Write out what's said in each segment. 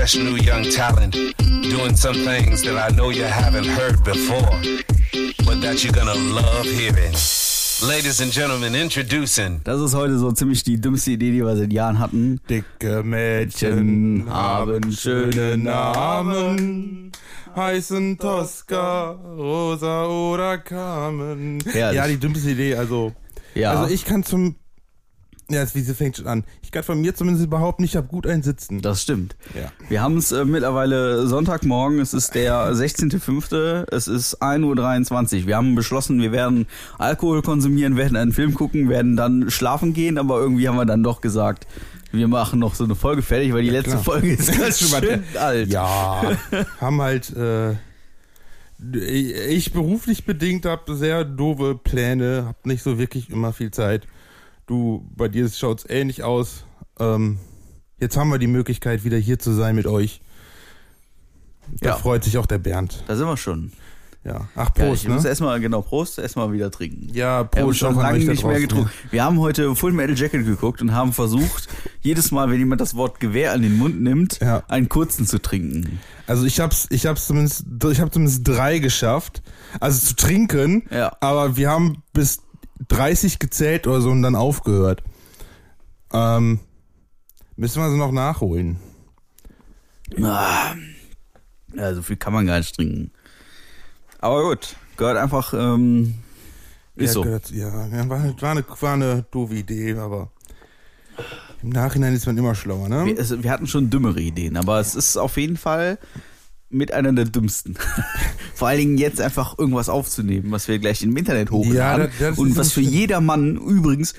fresh new young talent doing some things that I know you haven't heard before, but that you're gonna love hearing. Ladies and gentlemen, introducing. Das ist heute so ziemlich die dümmste Idee, die wir seit Jahren hatten. Dicke Mädchen haben schöne Namen, heißen Tosca, Rosa oder Carmen. Herrlich. Ja, die dümmste Idee, also. Ja. Also ich kann zum. Ja, das Wiese fängt schon an. Ich kann von mir zumindest behaupten, ich habe gut ein Sitzen. Das stimmt. Ja. Wir haben es äh, mittlerweile Sonntagmorgen, es ist der 16.05., es ist 1.23 Uhr. Wir haben beschlossen, wir werden Alkohol konsumieren, werden einen Film gucken, werden dann schlafen gehen, aber irgendwie haben wir dann doch gesagt, wir machen noch so eine Folge fertig, weil die letzte klar. Folge ist ganz schön alt. Ja, haben halt. Äh, ich beruflich bedingt habe sehr doofe Pläne, habe nicht so wirklich immer viel Zeit. Du, bei dir schaut's ähnlich aus. Ähm, jetzt haben wir die Möglichkeit, wieder hier zu sein mit euch. Da Ja. freut sich auch der Bernd. Da sind wir schon. Ja. Ach, Ja, Prost, ich muss ne? erstmal, genau, Prost, erstmal wieder trinken. Ja, Prost schon lange nicht mehr getrunken. Wir haben heute Full Metal Jacket geguckt und haben versucht, jedes Mal, wenn jemand das Wort Gewehr an den Mund nimmt, Ja. einen kurzen zu trinken. Also ich hab's, ich hab's zumindest, ich habe zumindest drei geschafft. Also zu trinken. Ja. Aber wir haben bis 30 gezählt oder so und dann aufgehört. Ähm, müssen wir sie noch nachholen. Ah, ja, so viel kann man gar nicht trinken. Aber gut, gehört einfach, ähm, ist ja, so. Gehört, ja, war, war, eine, war eine doofe Idee, aber im Nachhinein ist man immer schlauer, ne? Wir, es, wir hatten schon dümmere Ideen, aber es ist auf jeden Fall mit einer der dümmsten. Vor allen Dingen jetzt einfach irgendwas aufzunehmen, was wir gleich im Internet hochladen. Ja, das- das und was für jedermann übrigens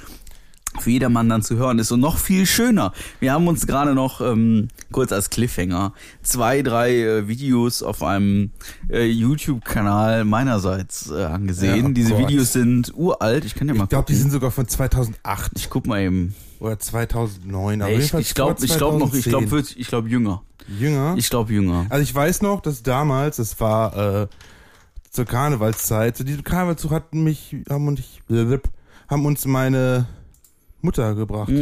für jedermann dann zu hören ist und noch viel schöner. Wir haben uns gerade noch ähm, kurz als Cliffhanger zwei, drei äh, Videos auf einem äh, YouTube-Kanal meinerseits äh, angesehen. Ja, oh Diese Gott. Videos sind uralt. Ich kann ja mal Ich glaube, die sind sogar von 2008 ich guck mal eben. oder 2009. aber Nee, ich glaube, ich glaube noch, ich glaube, 2010. ich glaube jünger. Jünger. Ich glaube jünger. Also ich weiß noch, dass damals, das war äh, zur Karnevalszeit, zu diesem Karnevalszug hatten mich, haben und ich, haben uns meine Mutter gebracht. Mm,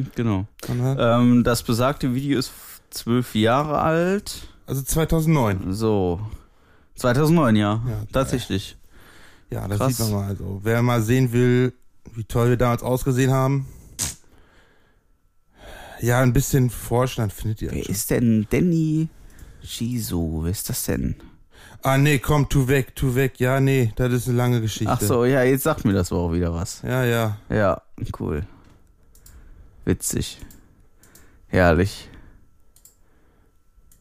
mm, genau. Ähm, das besagte Video ist zwölf Jahre alt. Also 2009. So. 2009, ja. Ja, Tatsächlich. Ja, das Krass. sieht man mal. Also, wer mal sehen will, wie toll wir damals ausgesehen haben. Ja, ein bisschen dann findet ihr Wer schon. ist denn Danny Jiso? Wer ist das denn? Ah, nee, komm, tu weg, tu weg. Ja, nee, das ist eine lange Geschichte. Ach so, ja, jetzt sagt mir das auch wieder was. Ja, ja. Ja, cool. Witzig. Herrlich.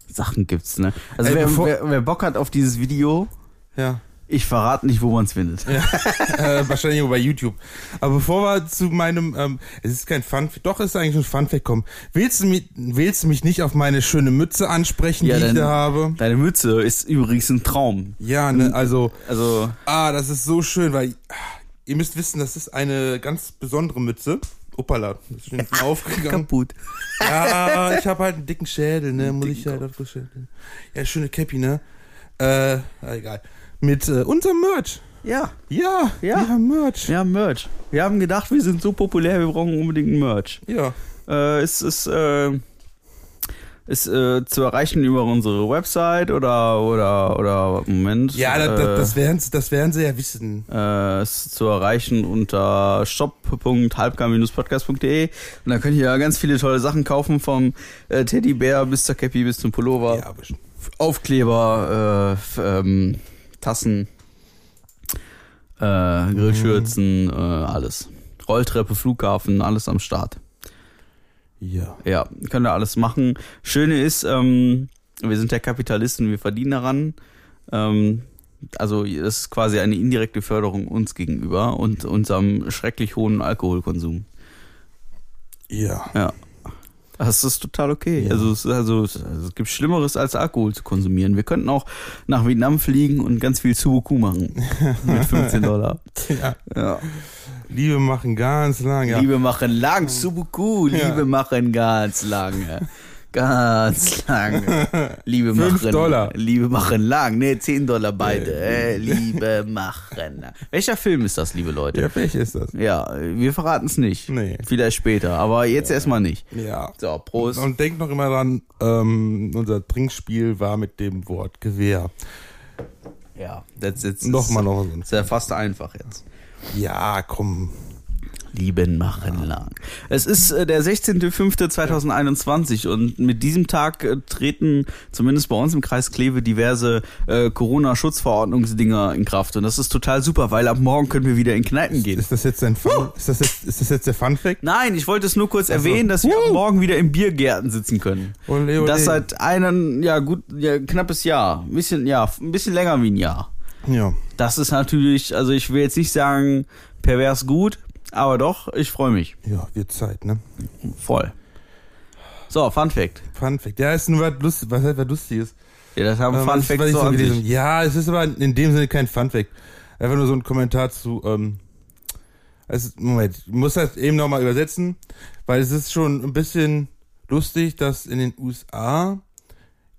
Sachen gibt's, ne? Also Ey, wer, wer, wer Bock hat auf dieses Video, Ja. ich verrate nicht, wo man's findet. äh, wahrscheinlich nur bei YouTube. Aber bevor wir zu meinem, ähm, es ist kein Fun, doch es ist eigentlich ein Funfact kommen. Willst du mich, willst du mich nicht auf meine schöne Mütze ansprechen, Ja, die ich dann- da habe? Deine Mütze ist übrigens ein Traum. Ja, ne, also, Also, ah, das ist so schön, weil ihr müsst wissen, das ist eine ganz besondere Mütze. Uppala, das ist schon aufgegangen. kaputt. Ja, ich habe halt einen dicken Schädel, ne, muss ich halt auf das Schädel. Ja, schöne Cappy, ne? Äh, ah, egal. Mit äh, unserem Merch. Ja, Ja, Ja. wir haben Merch. wir haben Merch. Wir haben gedacht, wir sind so populär, wir brauchen unbedingt ein Merch. Ja. Äh, es ist, äh, ist äh, zu erreichen über unsere Website oder, oder, oder, Moment. Ja, das, äh, das, werden, sie- das werden sie ja wissen. äh, ist zu erreichen unter shop.halbgar-podcast.de und da könnt ihr ja ganz viele tolle Sachen kaufen vom äh, Teddybär bis zur Cappy bis zum Pullover. Ja. Aufkleber, äh, ähm, Tassen, äh, Grillschürzen, äh, alles. Rolltreppe, Flughafen, alles am Start. Ja. Ja, könnt ihr alles machen. Schöne ist, ähm, wir sind ja Kapitalisten, wir verdienen daran. Ähm, also es ist quasi eine indirekte Förderung uns gegenüber und unserem schrecklich hohen Alkoholkonsum. Ja. Ja. Das ist total okay. Ja. Also, es, also, es, also es gibt Schlimmeres als Alkohol zu konsumieren. Wir könnten auch nach Vietnam fliegen und ganz viel Sudoku machen. Mit 15 Dollar. ja. Ja. Liebe machen ganz lang, ja. Liebe machen lang, Sudoku. Ja. Liebe machen ganz lange. Ganz lang. Liebe machen. Dollar. Liebe machen lang. Nee, 10 Dollar beide. Äh, Liebe machen. Welcher Film ist das, liebe Leute? Ja, welch ist das? Ja, wir verraten es nicht. Nee. Vielleicht später, aber jetzt erstmal nicht. Ja. So, Prost. Und denkt noch immer dran, ähm, unser Trinkspiel war mit dem Wort Gewehr. ja, das jetzt Nochmal noch so ein. Ist ja fast einfach jetzt. Ja, komm. Lieben machen lang. Es ist äh, der 16.05.2021 und mit diesem Tag äh, treten zumindest bei uns im Kreis Kleve diverse äh, Corona-Schutzverordnungsdinger in Kraft und das ist total super, weil ab morgen können wir wieder in Kneipen gehen. Ist das jetzt ein Fun, ist das jetzt, ist das jetzt der Fun Fact? Nein, ich wollte es nur kurz erwähnen, dass wir ab morgen wieder in Biergärten sitzen können. Ole, ole. Das seit einem, ja gut, ja, knappes Jahr. Ein bisschen, ja, ein bisschen länger wie ein Jahr. Ja. Das ist natürlich, also ich will jetzt nicht sagen pervers gut, aber doch, ich freue mich. Ja, wird Zeit, ne? Voll. So, Fun Fact. Fun Fact. Ja, ist nur was lustig, was halt was Lustiges. Ja, das haben Ähm, Fun Facts so an sich. Ja, es ist aber in dem Sinne kein Fun Fact. Einfach nur so ein Kommentar zu, ähm, also, Moment, ich muss das eben nochmal übersetzen, weil es ist schon ein bisschen lustig, dass in den USA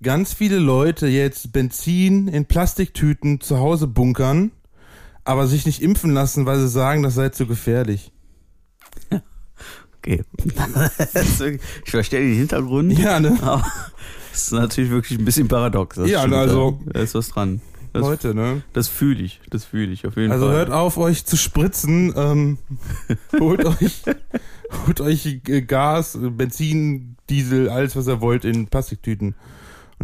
ganz viele Leute jetzt Benzin in Plastiktüten zu Hause bunkern, aber sich nicht impfen lassen, weil sie sagen, das sei zu gefährlich. Okay. ich verstehe den Hintergrund. Ja, ne? Aber es ist natürlich wirklich ein bisschen paradox. das Ja, stimmt, also- Da ist was dran. Das, Leute, ne? das fühle ich. Das fühle ich auf jeden Also Fall. hört auf, euch zu spritzen. Ähm, holt euch, holt euch Gas, Benzin, Diesel, alles was ihr wollt in Plastiktüten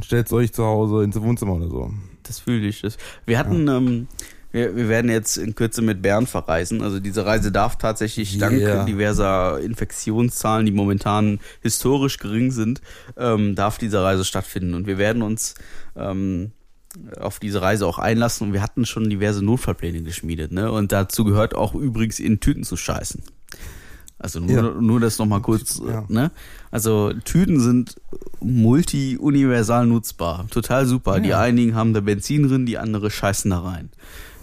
und stellt es euch zu Hause ins Wohnzimmer oder so. Das fühle ich. Das. Wir hatten, ähm, wir, wir werden jetzt in Kürze mit Bern verreisen. Also diese Reise darf tatsächlich dank Yeah. diverser Infektionszahlen, die momentan historisch gering sind, ähm, darf diese Reise stattfinden. Und wir werden uns ähm, auf diese Reise auch einlassen. Und wir hatten schon diverse Notfallpläne geschmiedet. Ne? Und dazu gehört auch übrigens in Tüten zu scheißen. Also nur, Ja. nur das nochmal kurz, Ja. ne? Also Tüten sind multi-universal nutzbar. Total super. Die Ja. einigen haben da Benzin drin, die andere scheißen da rein.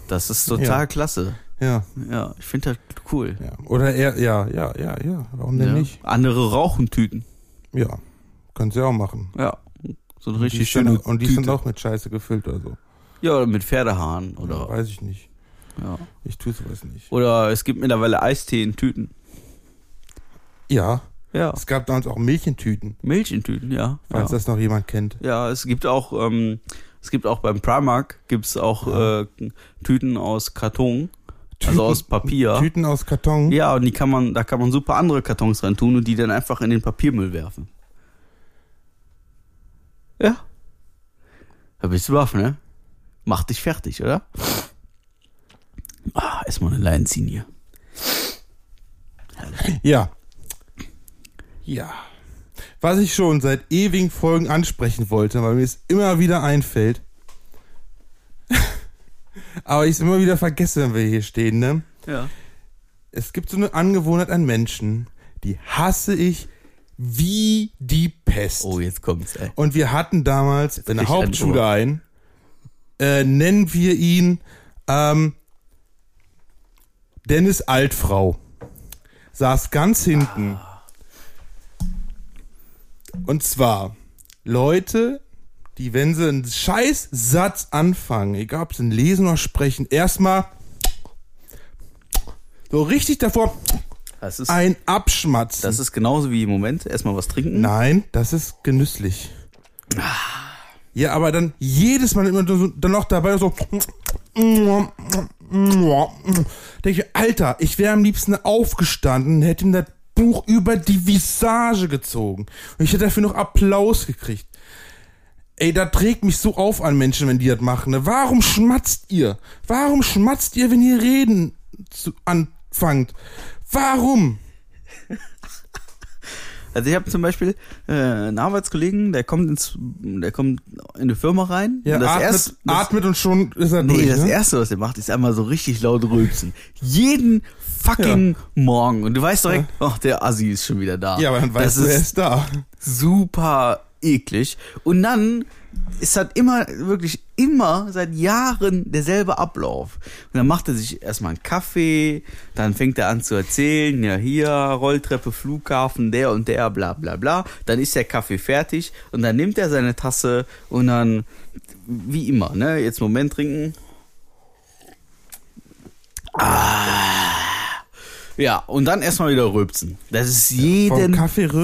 Das ist total klasse. Ja, Ja, ich finde das cool. Oder eher, ja, ja, ja, ja. Warum denn nicht? Andere rauchen Tüten. Ja, können sie auch machen. Ja. So eine Die richtig ist dann- schöne und die Tüte. sind auch mit Scheiße gefüllt oder so. Ja, oder mit Pferdehaaren oder weiß ich nicht. ja. Ich tue sowas nicht. Oder es gibt mittlerweile Eistee in Tüten. Ja, Ja. es gab damals auch Milch in Tüten, Milch in Tüten, ja. falls ja. das noch jemand kennt. Ja, es gibt auch, ähm, es gibt auch beim Primark gibt's auch Ja. äh, Tüten aus Karton, also aus Papier. Tüten aus Karton. Ja, und die kann man, da kann man super andere Kartons rein tun und die dann einfach in den Papiermüll werfen. Ja. Da bist du baff, ne? Mach dich fertig, oder? Ah, erstmal eine hier. Ja. Ja. Was ich schon seit ewigen Folgen ansprechen wollte, weil mir es immer wieder einfällt. Aber ich es immer wieder vergesse, wenn wir hier stehen, ne? Ja. Es gibt so eine Angewohnheit an Menschen, die hasse ich wie die Pest. Oh, jetzt kommt's, ey. Und wir hatten damals in der Hauptschule einen, äh, nennen wir ihn ähm, Dennis Altfrau. Saß ganz hinten. Und zwar Leute, die, wenn sie einen scheiß Satz anfangen, egal ob sie ihn lesen oder sprechen, erstmal so richtig davor Das ist, ein Abschmatzen. das ist genauso wie im Moment. Erstmal was trinken. Nein, das ist genüsslich. Ja, aber dann jedes Mal immer so, dann noch dabei so. Denke ich, Alter, ich wäre am liebsten aufgestanden, hätte ihm das Buch über die Visage gezogen. Und ich hätte dafür noch Applaus gekriegt. Ey, da trägt mich so auf an Menschen, wenn die das machen. Ne? Warum schmatzt ihr? Warum schmatzt ihr, wenn ihr reden zu, anfangt? Warum? Also ich habe zum Beispiel äh, einen Arbeitskollegen, der kommt ins, der kommt in eine Firma rein. Ja, und das atmet, erste, das, atmet und schon ist er nee, durch. das ne? erste, was er macht, ist einmal so richtig laut rülpsen. Jeden fucking Morgen. Und du weißt direkt, ach, der Assi ist schon wieder da. Ja, aber dann weißt das du, er ist da. super eklig. Und dann ist halt immer, wirklich immer seit Jahren derselbe Ablauf. Und dann macht er sich erstmal einen Kaffee, dann fängt er an zu erzählen, ja hier, Rolltreppe, Flughafen, der und der, bla bla bla. Dann ist der Kaffee fertig und dann nimmt er seine Tasse und dann, wie immer, ne, jetzt Moment trinken. Ah. Ja, und dann erstmal wieder rülpsen. Das ist jeden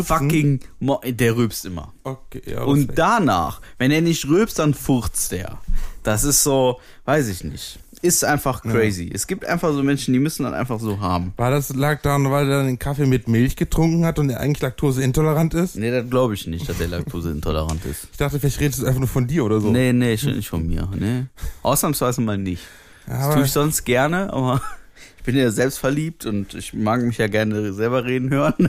fucking Mo der rülpst immer. Okay, ja. Und danach, wenn er nicht rülpst, dann furzt er. Das ist so, weiß ich nicht. Ist einfach crazy. Es gibt einfach so Menschen, die müssen dann einfach so haben. War das lag daran, weil er den Kaffee mit Milch getrunken hat und er eigentlich laktoseintolerant ist? Nee, das glaube ich nicht, dass der laktoseintolerant ist. Ich dachte, vielleicht redest du einfach nur von dir oder so. Nee, nee, stimmt nicht von mir. Nee. Ausnahmsweise mal nicht. Das Aber- tue ich sonst gerne, aber ich bin ja selbst verliebt und ich mag mich ja gerne selber reden hören.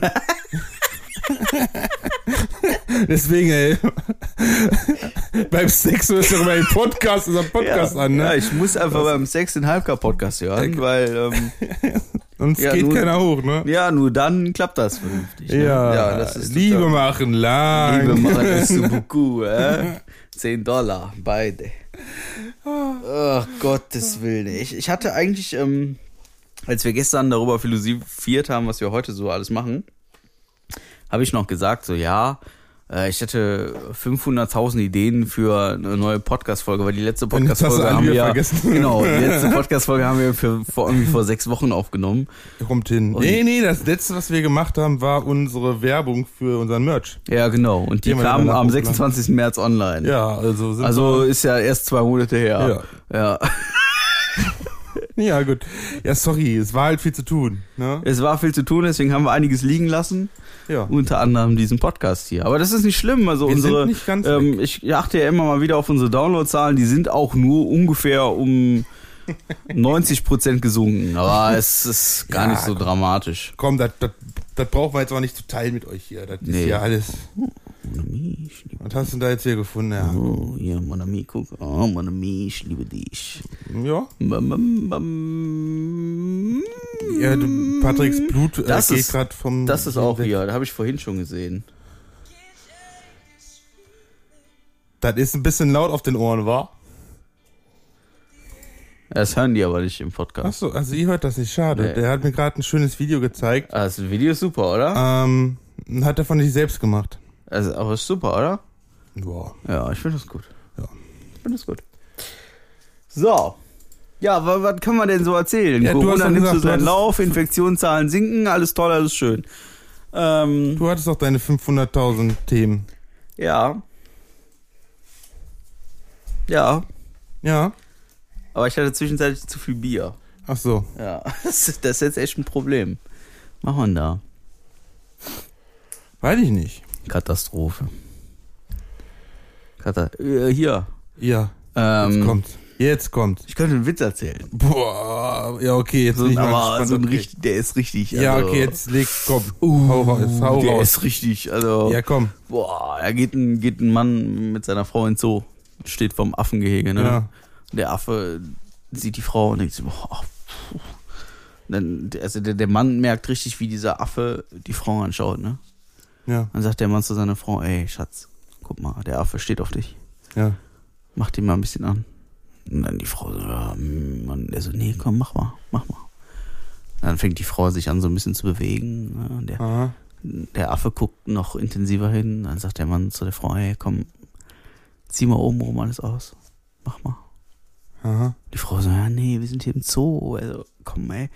Deswegen, ey. Beim Sex hörst du doch mal den Podcast, unseren Podcast ja, an, ne? ja, ich muss einfach beim Sex in Halbgar Podcast hören, weil ähm, es ja, geht nun- keiner hoch, ne? ja, nur dann klappt das vernünftig. Ne? Ja, das ist Liebe total- machen lang. Liebe machen es zu beaucoup, äh? 10 Dollar, beide. Ach, Gottes Willen. Ich, ich hatte eigentlich, ähm, als wir gestern darüber philosophiert haben, was wir heute so alles machen, habe ich noch gesagt, so ja, äh, ich hätte 500.000 Ideen für eine neue Podcast-Folge, weil die letzte Podcast-Folge haben wir ja, vergessen. genau, die letzte Podcast-Folge haben wir für, vor, irgendwie vor sechs Wochen aufgenommen. Kommt hin. Und- Nee, nee, das letzte, was wir gemacht haben, war unsere Werbung für unseren Merch. Ja, genau. Und die kam am hochladen. 26. März online. Ja, also sind Also ist ja erst zwei Monate her. Ja. wir, ja gut. Ja, sorry, es war halt viel zu tun, ne? Es war viel zu tun, deswegen haben wir einiges liegen lassen. Ja. Unter anderem diesen Podcast hier. Aber das ist nicht schlimm. Also Wir unsere, ähm, ich achte ja immer mal wieder auf unsere Downloadzahlen. Die sind auch nur ungefähr um 90 Prozent gesunken. Aber es ist gar Ja, nicht so komm. dramatisch. Komm, das, das, das brauchen wir jetzt auch nicht zu teilen mit euch hier. Das ist Nee. ja alles. Mon ami, ich liebe, Was hast du denn da jetzt hier gefunden? Ja. oh, ja, Mon ami, guck. Oh, Mon ami, ich liebe dich. ja. Bam, bam, bam. ja du, Patricks Blut äh, Das geht gerade vom. Das ist auch hier. Da habe ich vorhin schon gesehen. Das ist ein bisschen laut auf den Ohren, war? Das hören die aber nicht im Podcast. Achso, also ihr hört das nicht, schade. Nee. Der hat mir gerade ein schönes Video gezeigt. Ah, das Video ist super, oder? Ähm, hat er von sich selbst gemacht. Also, aber ist super, oder? Boah. Ja, ich finde das gut. Ja. Ich finde das gut. So. Ja, wa- was können wir denn so erzählen? Ja, du hast Corona nimmt gesagt, so seinen Lauf, Infektionszahlen sinken, alles toll, alles schön. Ähm, Du hattest doch deine 500.000 Themen. ja. Ja. Ja. Aber ich hatte zwischenzeitlich zu viel Bier. Ach so. Ja. Das ist, das ist jetzt echt ein Problem. Macht man da? Weiß ich nicht. Katastrophe. Kata äh, hier. Ja. Ähm, Jetzt kommt's. Jetzt kommt's. Ich könnte einen Witz erzählen. Boah. Ja, okay, jetzt So, mal aber gespannt. so ein okay. richtig, der ist richtig. Ja, also, okay, jetzt leg, komm. Uh, hau raus, hau der raus. ist richtig, also. Ja, komm. Boah, da geht ein, geht ein Mann mit seiner Frau ins Zoo. Steht vom Affengehege, ne? Ja. Der Affe sieht die Frau und denkt sich, boah, puh. Dann, also der, der Mann merkt richtig, wie dieser Affe die Frau anschaut, ne? Ja, Dann sagt der Mann zu seiner Frau, ey, Schatz, guck mal, der Affe steht auf dich. ja. Mach den mal ein bisschen an. Und dann die Frau so, ja, mm, und er so, nee, komm, mach mal, mach mal. Dann fängt die Frau sich an, so ein bisschen zu bewegen. Ne? Und der, Aha. der Affe guckt noch intensiver hin. Dann sagt der Mann zu der Frau, ey, komm, zieh mal oben rum alles aus. Mach mal. Aha. Die Frau so, ja, nee, wir sind hier im Zoo. Also, komm, ey.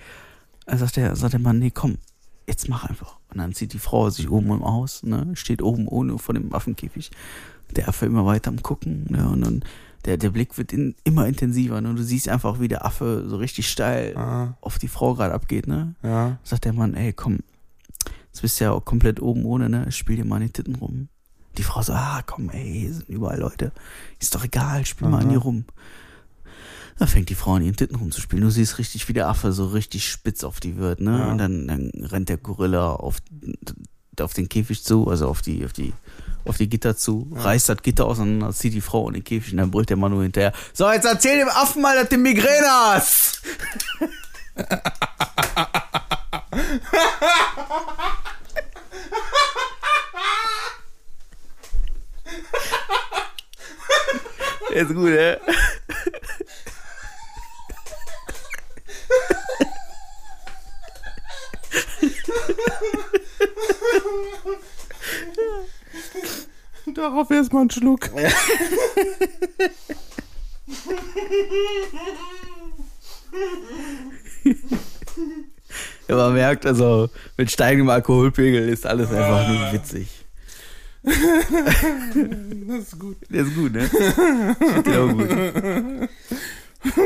Dann sagt der, sagt der Mann, nee, komm, jetzt mach einfach. Und dann zieht die Frau sich oben rum aus, ne, steht oben ohne vor dem Affenkäfig. Der Affe immer weiter am Gucken, ne, und dann, der, der Blick wird in, immer intensiver, ne, und du siehst einfach, wie der Affe so richtig steil Aha. auf die Frau gerade abgeht, ne. Ja. Sagt der Mann, ey, komm, jetzt bist du ja auch komplett oben ohne, ne, spiel dir mal an die Titten rum. Die Frau so, ah, komm, ey, hier sind überall Leute. Ist doch egal, spiel mal an Aha. dir rum. Da fängt die Frau an ihren Titten rumzuspielen. Du siehst richtig, wie der Affe so richtig spitz auf die wird, ne? Ja. Und dann, dann rennt der Gorilla auf, auf den Käfig zu, also auf die, auf die, auf die Gitter zu, reißt das Gitter auseinander, zieht die Frau in den Käfig und dann brüllt der Mann nur hinterher. So, jetzt erzähl dem Affen mal, dass du Migräne hast! Ist gut, ne? Darauf erstmal einen Schluck. Ja, man merkt, also mit steigendem Alkoholpegel ist alles einfach nur witzig. Das ist gut. Der ist gut, ne? Find den auch gut.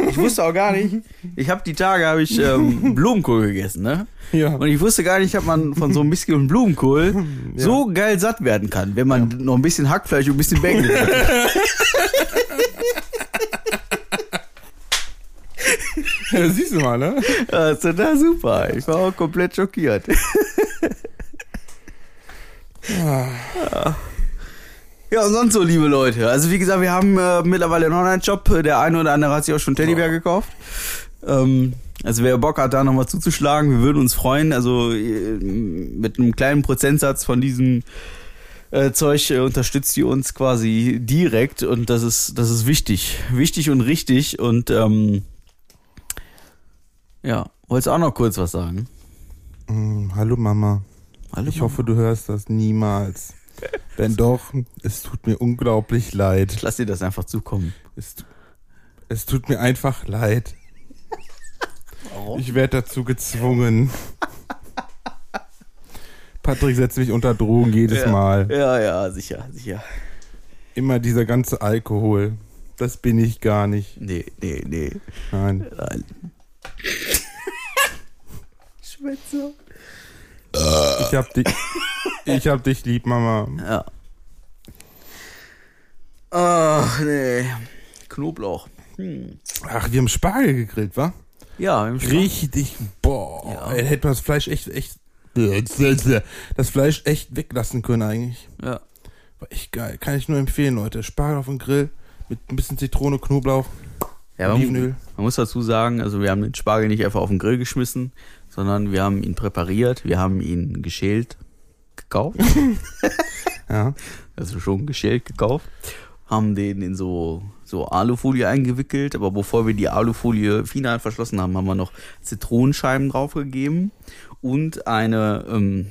Ich wusste auch gar nicht. Ich habe die Tage habe ich ähm, Blumenkohl gegessen, ne? Ja. Und ich wusste gar nicht, dass man von so einem bisschen Blumenkohl so geil satt werden kann, wenn man noch ein bisschen Hackfleisch und ein bisschen Bacon hat. ja, siehst du mal, ne? Das ist total super. Ich war auch komplett schockiert. Ja, und sonst so, liebe Leute. Also wie gesagt, wir haben äh, mittlerweile einen Online-Shop. Der eine oder andere hat sich auch schon Teddybär gekauft. Ähm, also wer Bock hat, da nochmal zuzuschlagen, wir würden uns freuen. Also äh, mit einem kleinen Prozentsatz von diesem äh, Zeug äh, unterstützt ihr uns quasi direkt und das ist, das ist wichtig. Wichtig und richtig und ähm, ja, wolltest du auch noch kurz was sagen? Mm, hallo Mama. Hallo, Ich hoffe, du hörst das niemals. Wenn doch, es tut mir unglaublich leid. Ich lass dir das einfach zukommen. Es, es tut mir einfach leid. Warum? Ich werde dazu gezwungen. Patrick setzt mich unter Drogen jedes ja. Mal. Ja, ja, sicher, sicher. Immer dieser ganze Alkohol. Das bin ich gar nicht. Nee, nee, nee. Nein. Nein. So. Ich hab dich. Ich hab dich lieb, Mama. Ja. Ach, nee. Knoblauch. Hm. Ach, wir haben Spargel gegrillt, wa? Ja, im Schrank. Richtig. Boah. Ja. Ey, hätte man das Fleisch echt, echt. Das Fleisch echt weglassen können eigentlich. Ja. War echt geil. Kann ich nur empfehlen, Leute. Spargel auf dem Grill mit ein bisschen Zitrone, Knoblauch, ja man, Olivenöl. man muss dazu sagen, also wir haben den Spargel nicht einfach auf den Grill geschmissen, sondern wir haben ihn präpariert, wir haben ihn geschält gekauft. Ja. also schon geschält gekauft, haben den in so, so Alufolie eingewickelt, aber bevor wir die Alufolie final verschlossen haben, haben wir noch Zitronenscheiben draufgegeben und eine, ähm,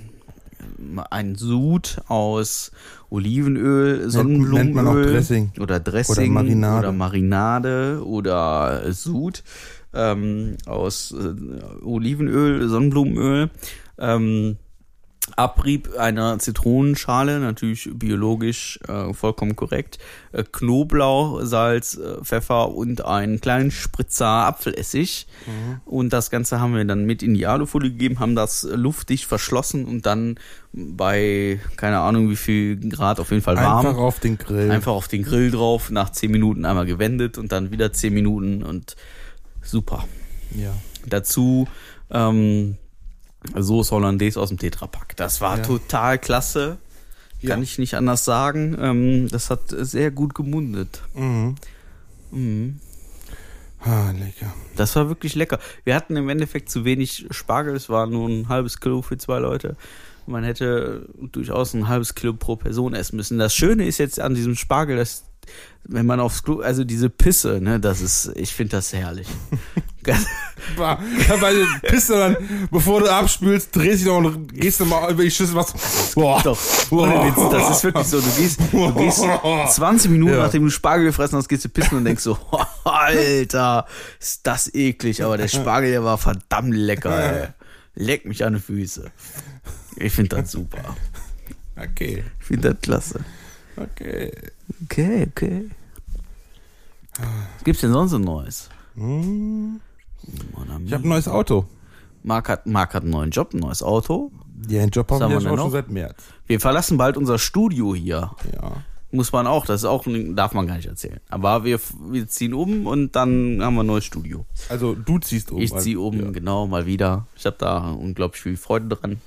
ein Sud aus Olivenöl, Sonnenblumenöl nennt man auch Dressing. oder Dressing Oder Marinade. oder Marinade oder Sud ähm, aus äh, Olivenöl, Sonnenblumenöl. Ähm, Abrieb einer Zitronenschale, natürlich biologisch äh, vollkommen korrekt, äh, Knoblauch, Salz, äh, Pfeffer und einen kleinen Spritzer Apfelessig. Und das Ganze haben wir dann mit in die Alufolie gegeben, haben das luftdicht verschlossen und dann bei, keine Ahnung wie viel Grad, auf jeden Fall warm, Einfach auf den Grill. einfach auf den Grill drauf, nach 10 Minuten einmal gewendet und dann wieder 10 Minuten und super. Ja. Dazu ähm, Soße Hollandaise aus dem Tetrapack. Das war Ja. total klasse. Kann Ja. ich nicht anders sagen. Ähm, das hat sehr gut gemundet. Mhm. Mhm. Ah, lecker. Das war wirklich lecker. Wir hatten im Endeffekt zu wenig Spargel. Es war nur ein halbes Kilo für zwei Leute. Man hätte durchaus ein halbes Kilo pro Person essen müssen. Das Schöne ist jetzt an diesem Spargel, dass wenn man aufs Klo, also diese Pisse, ne, das ist, ich finde das herrlich. Weil du du dann, bevor du abspülst, drehst dich noch und gehst du mal über die Schüssel was. Boah. Doch, ohne Witz, das ist wirklich so. Du gehst, du gehst 20 Minuten, Ja. nachdem du Spargel gefressen hast, gehst du pissen und denkst so, Alter, ist das eklig. Aber der Spargel, der war verdammt lecker, ey. Leck mich an die Füße. Ich finde das super. Okay. Ich finde das klasse. Okay. Okay, okay. Was gibt's denn sonst so Neues? Hm. Ich habe ein neues Auto. Marc hat, Marc hat einen neuen Job, ein neues Auto. Ja, einen Job haben wir denn schon seit März. Wir verlassen bald unser Studio hier. Ja. Muss man auch, das ist auch, ein- darf man gar nicht erzählen. Aber wir, wir ziehen um und dann haben wir ein neues Studio. Also du ziehst um. Ich ziehe um, Ja. genau, mal wieder. Ich habe da unglaublich viel Freude dran,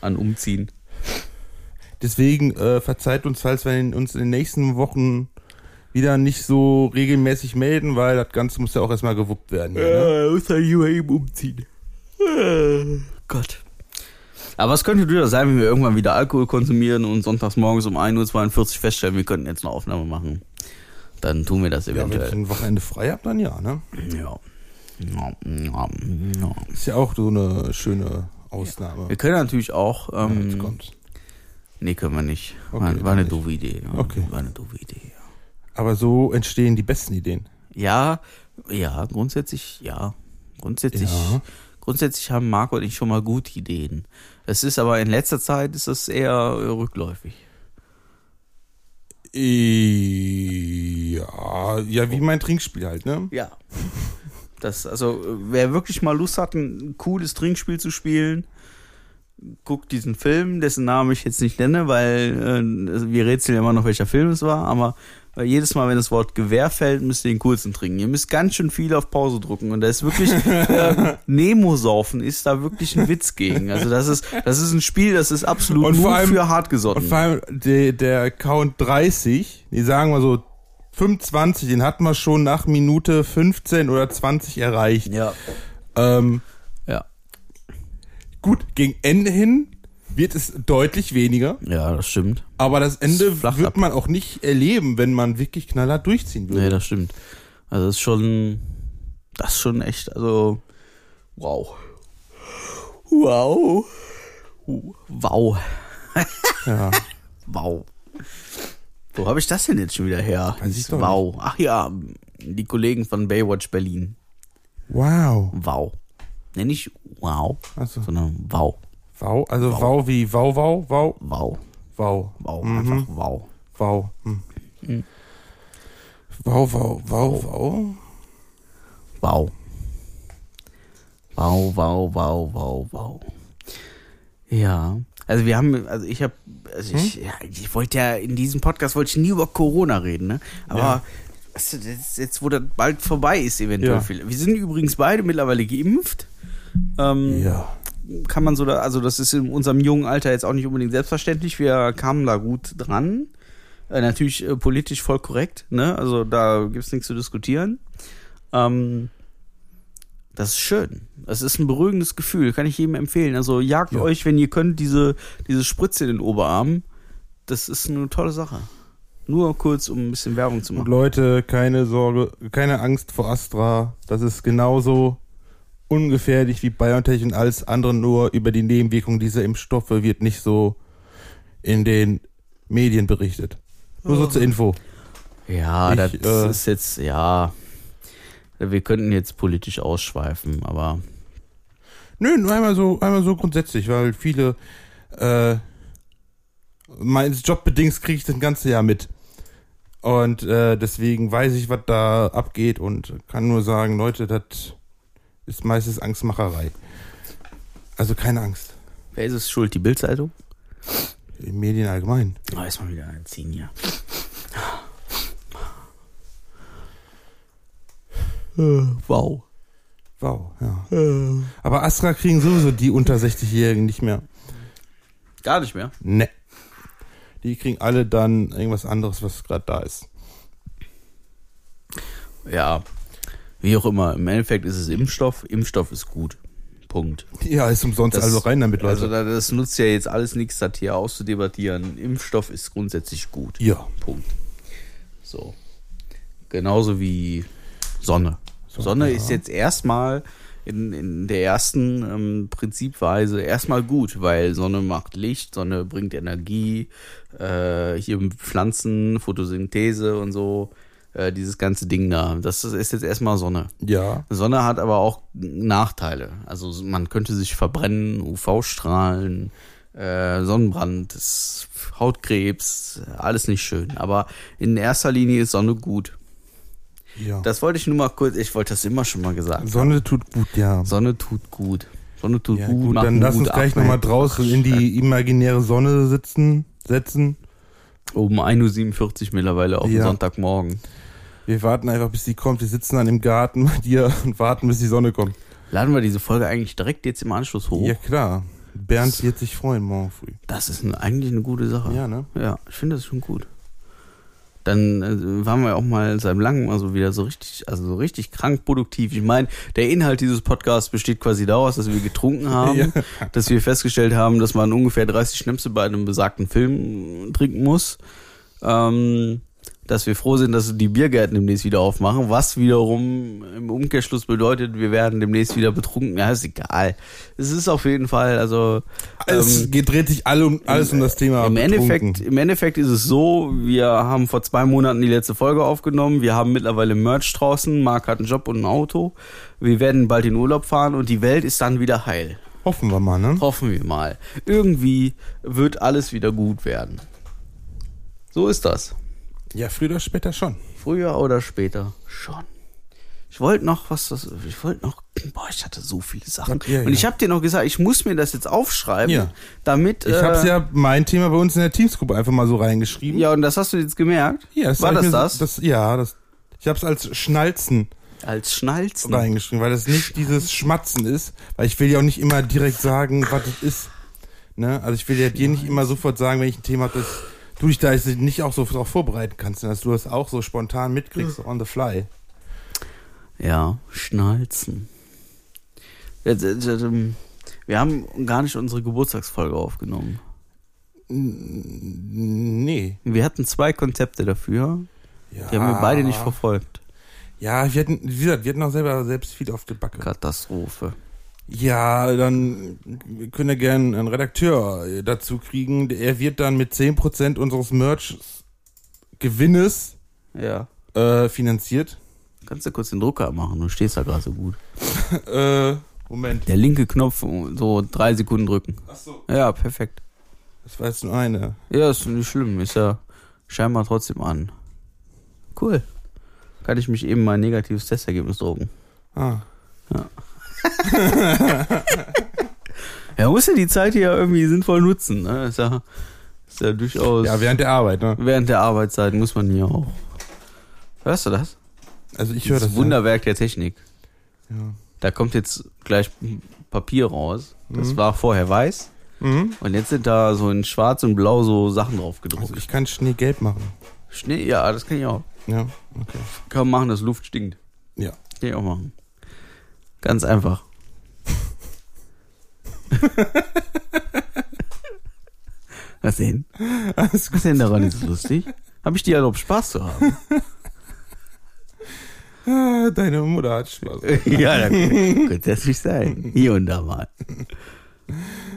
an Umziehen. Deswegen äh, verzeiht uns, falls wir in, uns in den nächsten Wochen wieder nicht so regelmäßig melden, weil das Ganze muss ja auch erstmal gewuppt werden. Hier, ne? muss halt hier eben umziehen. Gott. Aber es könnte durchaus sein, wenn wir irgendwann wieder Alkohol konsumieren und sonntags morgens um 1.42 Uhr feststellen, wir könnten jetzt eine Aufnahme machen. dann tun wir das Ja, wenn ich eventuell. ein Wochenende frei habe, dann ja, ne? Ja. Ja, ja, ja. Ist ja auch so eine schöne Ausnahme. Wir können natürlich auch. Ja, jetzt Ähm, kommt's. Nee, können wir nicht. Okay, war, war eine nicht. doofe Idee. Okay. War eine doofe Idee. Ja. Aber so entstehen die besten Ideen. Ja, ja, grundsätzlich, ja. Grundsätzlich, Ja. grundsätzlich haben Marco und ich schon mal gute Ideen. Es ist aber in letzter Zeit ist das eher rückläufig. Ja, ja, wie mein Trinkspiel halt, ne? Ja. Das, also, wer wirklich mal Lust hat, ein cooles Trinkspiel zu spielen, guckt diesen Film, dessen Namen ich jetzt nicht nenne, weil äh, wir rätseln ja immer noch, welcher Film es war, aber äh, jedes Mal, wenn das Wort Gewehr fällt, müsst ihr den kurzen trinken. Ihr müsst ganz schön viel auf Pause drücken und da ist wirklich, äh, Nemo-Saufen ist da wirklich ein Witz gegen. Also das ist, das ist ein Spiel, das ist absolut Und nur allem- für Und hartgesotten. vor allem der, der Count 30, die sagen wir so 25, den hatten wir schon nach Minute 15 oder 20 erreicht. Ja. Ähm, Ja. Gut, gegen Ende hin wird es deutlich weniger, Ja, das stimmt. aber das Ende flacht wird ab. man auch nicht erleben, wenn man wirklich knallhart durchziehen würde. Nee, das stimmt. Also das ist schon, das ist schon echt, also wow. Wow. Wow. ja. Wow. Wo habe ich das denn jetzt schon wieder her? Wow. Ach ja, die Kollegen von Baywatch Berlin. Wow. Wow. Nenn nicht wow, Also, sondern wow. wow, also wow, wie wow, wow, wow, Wow. wow. Wow. Mhm. Einfach wow. Wow. Hm. Mhm. Wow, wow, wow, wow. Wow. Wow, wow, wow, wow, wow. Ja. Also wir haben, also ich habe, also ich, Hm? ja, ich wollte ja in diesem Podcast wollte ich nie über Corona reden, ne? Aber Ja. Du, jetzt, jetzt, wo das bald vorbei ist, eventuell Ja. viel. Wir sind übrigens beide mittlerweile geimpft. Ähm, Ja. Kann man so da, also das ist in unserem jungen Alter jetzt auch nicht unbedingt selbstverständlich. Wir kamen da gut dran. Äh, natürlich äh, politisch voll korrekt, ne? Also da gibt's nichts zu diskutieren. Ähm, das ist schön. Es ist ein beruhigendes Gefühl, kann ich jedem empfehlen. Also jagt Ja. euch, wenn ihr könnt, diese, diese Spritze in den Oberarm. Das ist eine tolle Sache. Nur kurz, um ein bisschen Werbung zu Und machen. Leute, keine Sorge, keine Angst vor Astra. Das ist genauso ungefährlich wie BioNTech und alles andere, nur über die Nebenwirkungen dieser Impfstoffe wird nicht so in den Medien berichtet. Nur so zur Info. Ja, Ich, das äh, ist jetzt, ja. Wir könnten jetzt politisch ausschweifen, aber Nö, nur einmal so, einmal so grundsätzlich, weil viele, äh, meines Jobbedingt kriege ich das ganze Jahr mit. Und äh, deswegen weiß ich, was da abgeht und kann nur sagen, Leute, das ist meistens Angstmacherei. Also keine Angst. wer ist es schuld? Die Bildzeitung? Die Medien allgemein. Oh, erstmal wieder einziehen hier. Wow. Wow, ja. Aber Astra kriegen sowieso die unter 60-Jährigen nicht mehr. Gar nicht mehr. Ne. Die kriegen alle dann irgendwas anderes, was gerade da ist. Ja. Wie auch immer. Im Endeffekt ist es Impfstoff. Impfstoff ist gut. Punkt. Ja, ist umsonst, Das- also rein damit, Leute. Also da- das nutzt ja jetzt alles nichts, das hier auszudebattieren. Impfstoff ist grundsätzlich gut. ja. Punkt. So. Genauso wie Sonne. Sonne ja. ist jetzt erstmal in, in der ersten ähm, Prinzipweise erstmal gut, weil Sonne macht Licht, Sonne bringt Energie, äh, hier Pflanzen, Photosynthese und so, äh, dieses ganze Ding da. Das ist, jetzt erstmal Sonne. Ja. Sonne hat aber auch Nachteile. Also man könnte sich verbrennen, UV-Strahlen, äh, Sonnenbrand, Hautkrebs, alles nicht schön. Aber in erster Linie ist Sonne gut. Ja. Das wollte ich nur mal kurz, ich wollte das immer schon mal gesagt. Sonne tut gut, ja. Sonne tut gut. Sonne tut Ja, gut. gut, dann lass uns gleich nochmal draußen in die imaginäre Sonne sitzen, setzen. Um 1.47 Uhr mittlerweile auf Ja. Sonntagmorgen. Wir warten einfach, bis die kommt. Wir sitzen dann im Garten bei dir und warten, bis die Sonne kommt. Laden wir diese Folge eigentlich direkt jetzt im Anschluss hoch? Ja, klar. Bernd wird sich freuen morgen früh. Das ist eine, eigentlich eine gute Sache. Ja, ne? Ja, ich finde das schon gut. Dann äh, waren wir auch mal seit langem mal so wieder so richtig, also so richtig krank produktiv. Ich meine, der Inhalt dieses Podcasts besteht quasi daraus, dass wir getrunken haben, Ja. dass wir festgestellt haben, dass man ungefähr 30 Schnäpse bei einem besagten Film trinken muss. Ähm, dass wir froh sind, dass die Biergärten demnächst wieder aufmachen, was wiederum im Umkehrschluss bedeutet, wir werden demnächst wieder betrunken. Ja, ist egal. Es ist auf jeden Fall, also Es geht, dreht sich alle um, alles um das Thema im betrunken. Endeffekt, Im Endeffekt ist es so, wir haben vor zwei Monaten die letzte Folge aufgenommen. Wir haben mittlerweile Merch draußen. Marc hat einen Job und ein Auto. Wir werden bald in Urlaub fahren und die Welt ist dann wieder heil. Hoffen wir mal, ne? Hoffen wir mal. Irgendwie wird alles wieder gut werden. So ist das. Ja, früher oder später schon. Früher oder später schon. Ich wollte noch was, das, ich wollte noch, boah, ich hatte so viele Sachen. Ja, ja. Und ich habe dir noch gesagt, ich muss mir das jetzt aufschreiben, Ja. damit. Ich äh, hab's ja mein Thema bei uns in der Teamsgruppe einfach mal so reingeschrieben. Ja, und das hast du jetzt gemerkt? Ja, das War das mir das? das? Ja, das. Ich hab's als Schnalzen Als Schnalzen. reingeschrieben, weil das nicht dieses Schmatzen ist, weil ich will ja auch nicht immer direkt sagen, was es ist. Ne? Also ich will ja dir nicht immer sofort sagen, wenn ich ein Thema habe, dass du dich da nicht auch so darauf vorbereiten kannst, dass du das auch so spontan mitkriegst, so on the fly. Ja, Schnalzen. Jetzt, jetzt, jetzt, ähm, Wir haben gar nicht unsere Geburtstagsfolge aufgenommen. Nee. Wir hatten zwei Konzepte dafür. Ja. Die haben wir beide nicht verfolgt. Ja, wir hatten, wie gesagt, wir hatten auch selber selbst viel auf die Backe. Katastrophe. Ja, dann können wir gerne einen Redakteur dazu kriegen. Er wird dann mit 10% unseres Merch-Gewinnes Ja. äh, finanziert. Kannst du kurz den Drucker machen? Du stehst da gerade so gut. Äh, Moment. Der linke Knopf so drei Sekunden drücken. Achso, Ja, perfekt. das war jetzt nur eine. Ja, ist nicht schlimm. Ist ja scheinbar trotzdem an. Cool. Kann ich mich eben mein negatives Testergebnis drucken. Ah. Ja, muss ja die Zeit hier irgendwie sinnvoll nutzen. Ne? Ist, ja, ist ja durchaus. Ja, während der Arbeit, ne? während der Arbeitszeit muss man hier auch. Hörst du das? Also ich höre das das. Wunderwerk der Technik. Ja. Da kommt jetzt gleich Papier raus. Das Mhm. war vorher weiß. Mhm. Und jetzt sind da so in schwarz und blau so Sachen drauf Also gedruckt. ich kann Schnee gelb machen. Schnee, ja, das kann ich auch. Ja, okay. Kann man machen, dass Luft stinkt. Ja. Kann ich auch machen. Ganz einfach. Was denn? Was denn daran ist lustig? Hab ich dir erlaubt, Spaß zu haben? Deine Mutter hat Spaß. ja, da könnte das nicht sein. Hier und da mal.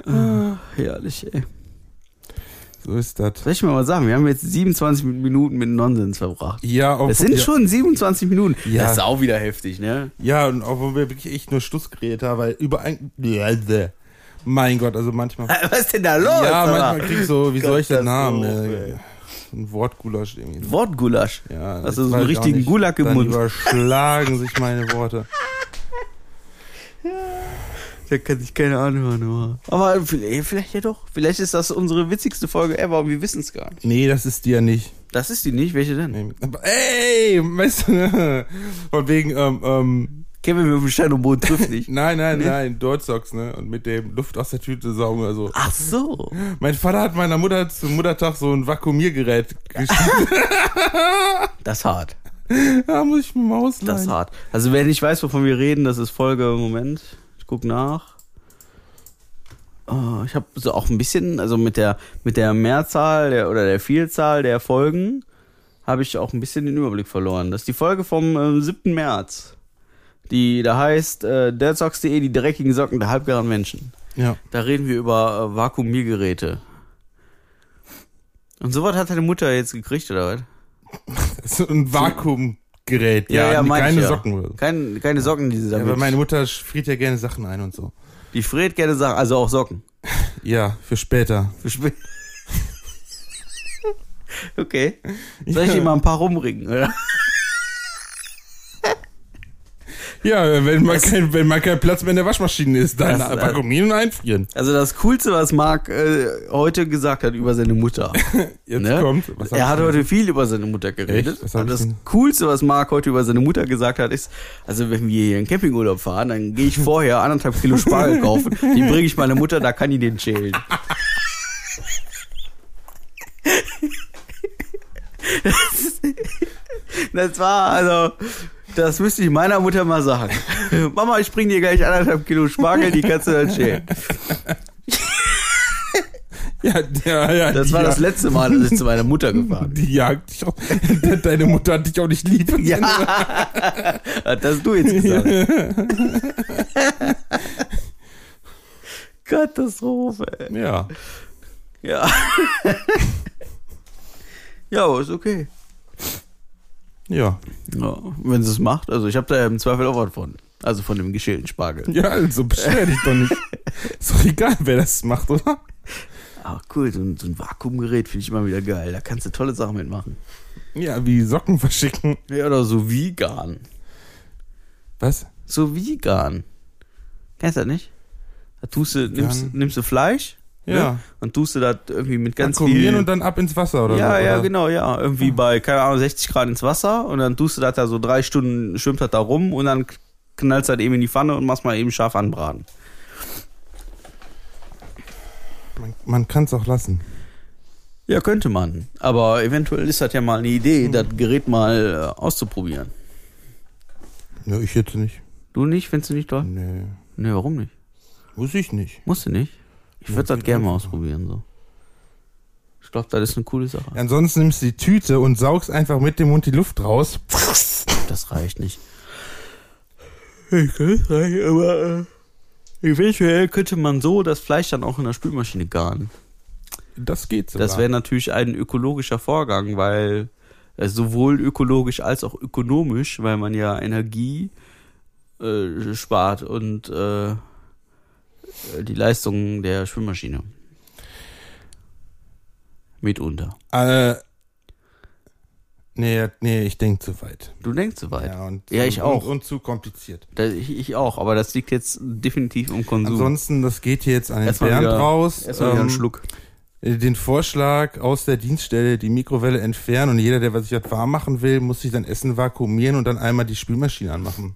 Ah, herrlich, ey. So ist das. Soll ich mal was sagen? Wir haben jetzt 27 Minuten mit Nonsens verbracht. Ja, auch, Das sind ja, schon 27 Minuten. Ja. Das ist auch wieder heftig, ne? Ja, und obwohl wir wirklich echt nur Schluss geredet haben, weil überall. Ja, Mein Gott, also manchmal. Was ist denn da los? ja, manchmal krieg ich so, wie soll ich den Namen? Äh, ein Wortgulasch irgendwie. Wortgulasch. Ja, du so einen auch richtigen. Gulag im Mund? überschlagen sich meine Worte. Da kann sich keiner anhören. Aber, aber vielleicht, vielleicht ja doch. Vielleicht ist das unsere witzigste Folge ever und wir wissen es gar nicht. Nee, das ist die ja nicht. Das ist die nicht. Welche denn? Nee. Aber, ey, weißt du, von wegen, ähm, ähm, Kevin mit dem Boden trifft nicht. nein, nein, nein, Dortsocks, ne, und mit dem Luft aus der Tüte saugen oder so. Ach so. Mein Vater hat meiner Mutter zum Muttertag so ein Vakuumiergerät geschickt. Das ist hart. da muss ich mir mal ausleihen. Das ist hart. Also wer nicht weiß, wovon wir reden, das ist Folge, Moment, ich guck nach. Oh, ich habe so auch ein bisschen, also mit der mit der Mehrzahl der, oder der Vielzahl der Folgen habe ich auch ein bisschen den Überblick verloren. Das ist die Folge vom äh, 7. März. Die da heißt äh, derzocks.de, die dreckigen Socken der halbgaren Menschen. Ja. Da reden wir über äh, Vakuumiergeräte. Und sowas hat deine Mutter jetzt gekriegt, oder was? So ein Vakuumgerät. Ja, ja, mein keine ja. Socken. so. Keine, Socken, die sie Ja, damit. aber meine Mutter friert ja gerne Sachen ein und so. die friert gerne Sachen, also auch Socken. Ja, für später. Für spät. okay. Soll ich ihm mal ein paar rumringen, oder? Ja, wenn mal, kein, wenn mal kein Platz mehr in der Waschmaschine ist, dann Das, äh, vakuumieren und einfrieren. Also das Coolste, was Marc äh, heute gesagt hat über seine Mutter. Jetzt ne? kommt. er hat heute viel über seine Mutter geredet. Und das? Coolste, was Marc heute über seine Mutter gesagt hat, ist, also wenn wir hier in Campingurlaub fahren, dann gehe ich vorher anderthalb Kilo Spargel kaufen, die bringe ich meiner Mutter, da kann die den schälen. Das war, also, das müsste ich meiner Mutter mal sagen. Mama, ich bring dir gleich anderthalb Kilo Spargel, die kannst du dann schälen. Ja, Ja, ja, ja. Das war das jagt- letzte Mal, dass ich zu meiner Mutter gefahren bin. Die jagt dich auch. Deine Mutter hat dich auch nicht lieb. Ja, das hast du jetzt gesagt. Katastrophe. ey. Ja. Ja. ja, aber ist okay. Ja. Ja, wenn sie es macht. Also ich habe da ja im Zweifel auch was von. Also von dem geschälten Spargel. Ja, also beschwer dich doch nicht. Ist doch egal, wer das macht, oder? Ah, cool. So ein, so ein Vakuumgerät finde ich immer wieder geil. Da kannst du tolle Sachen mitmachen. Ja, wie Socken verschicken. Ja, oder so vegan. Was? So vegan. Kennst du das nicht? Da tust du, nimmst, nimmst du Fleisch Ja. ne? und tust du das irgendwie mit ganz Konsumieren viel... und dann ab ins Wasser oder ja, so. ja, oder? genau, ja. Irgendwie bei, keine Ahnung, 60 Grad ins Wasser und dann tust du das da so drei Stunden, schwimmt das da rum und dann knallst du das eben in die Pfanne und machst mal eben scharf anbraten. Man, man kann es auch lassen. Ja, könnte man. Aber eventuell ist das ja mal eine Idee, Hm. das Gerät mal äh, auszuprobieren. Ja, ich jetzt nicht. Du nicht? Findest du nicht toll? Nee. Nee, warum nicht? Muss ich nicht. Musst du nicht? Ich würde das gerne mal ausprobieren, so. Ich glaube, das ist eine coole Sache. Ansonsten nimmst du die Tüte und saugst einfach mit dem Mund die Luft raus. Das reicht nicht. Ich kann es reichen, aber äh, eventuell könnte man so das Fleisch dann auch in der Spülmaschine garen. Das geht sogar. Das wäre natürlich ein ökologischer Vorgang, weil äh, sowohl ökologisch als auch ökonomisch, weil man ja Energie äh, spart und äh, die Leistung der Spülmaschine. Mitunter. Äh, nee, nee, ich denke zu weit. Du denkst so weit. Ja, und, Ja, ich und, auch. Und, und zu kompliziert. Da, ich, ich auch, aber das liegt jetzt definitiv im Konsum. Ansonsten, das geht hier jetzt an den Erstmal Bernd wieder- raus. Erstmal wieder einen Ähm, Schluck. den Vorschlag aus der Dienststelle die Mikrowelle entfernen und jeder, der was sich das warm machen will, muss sich dann Essen vakuumieren und dann einmal die Spülmaschine anmachen.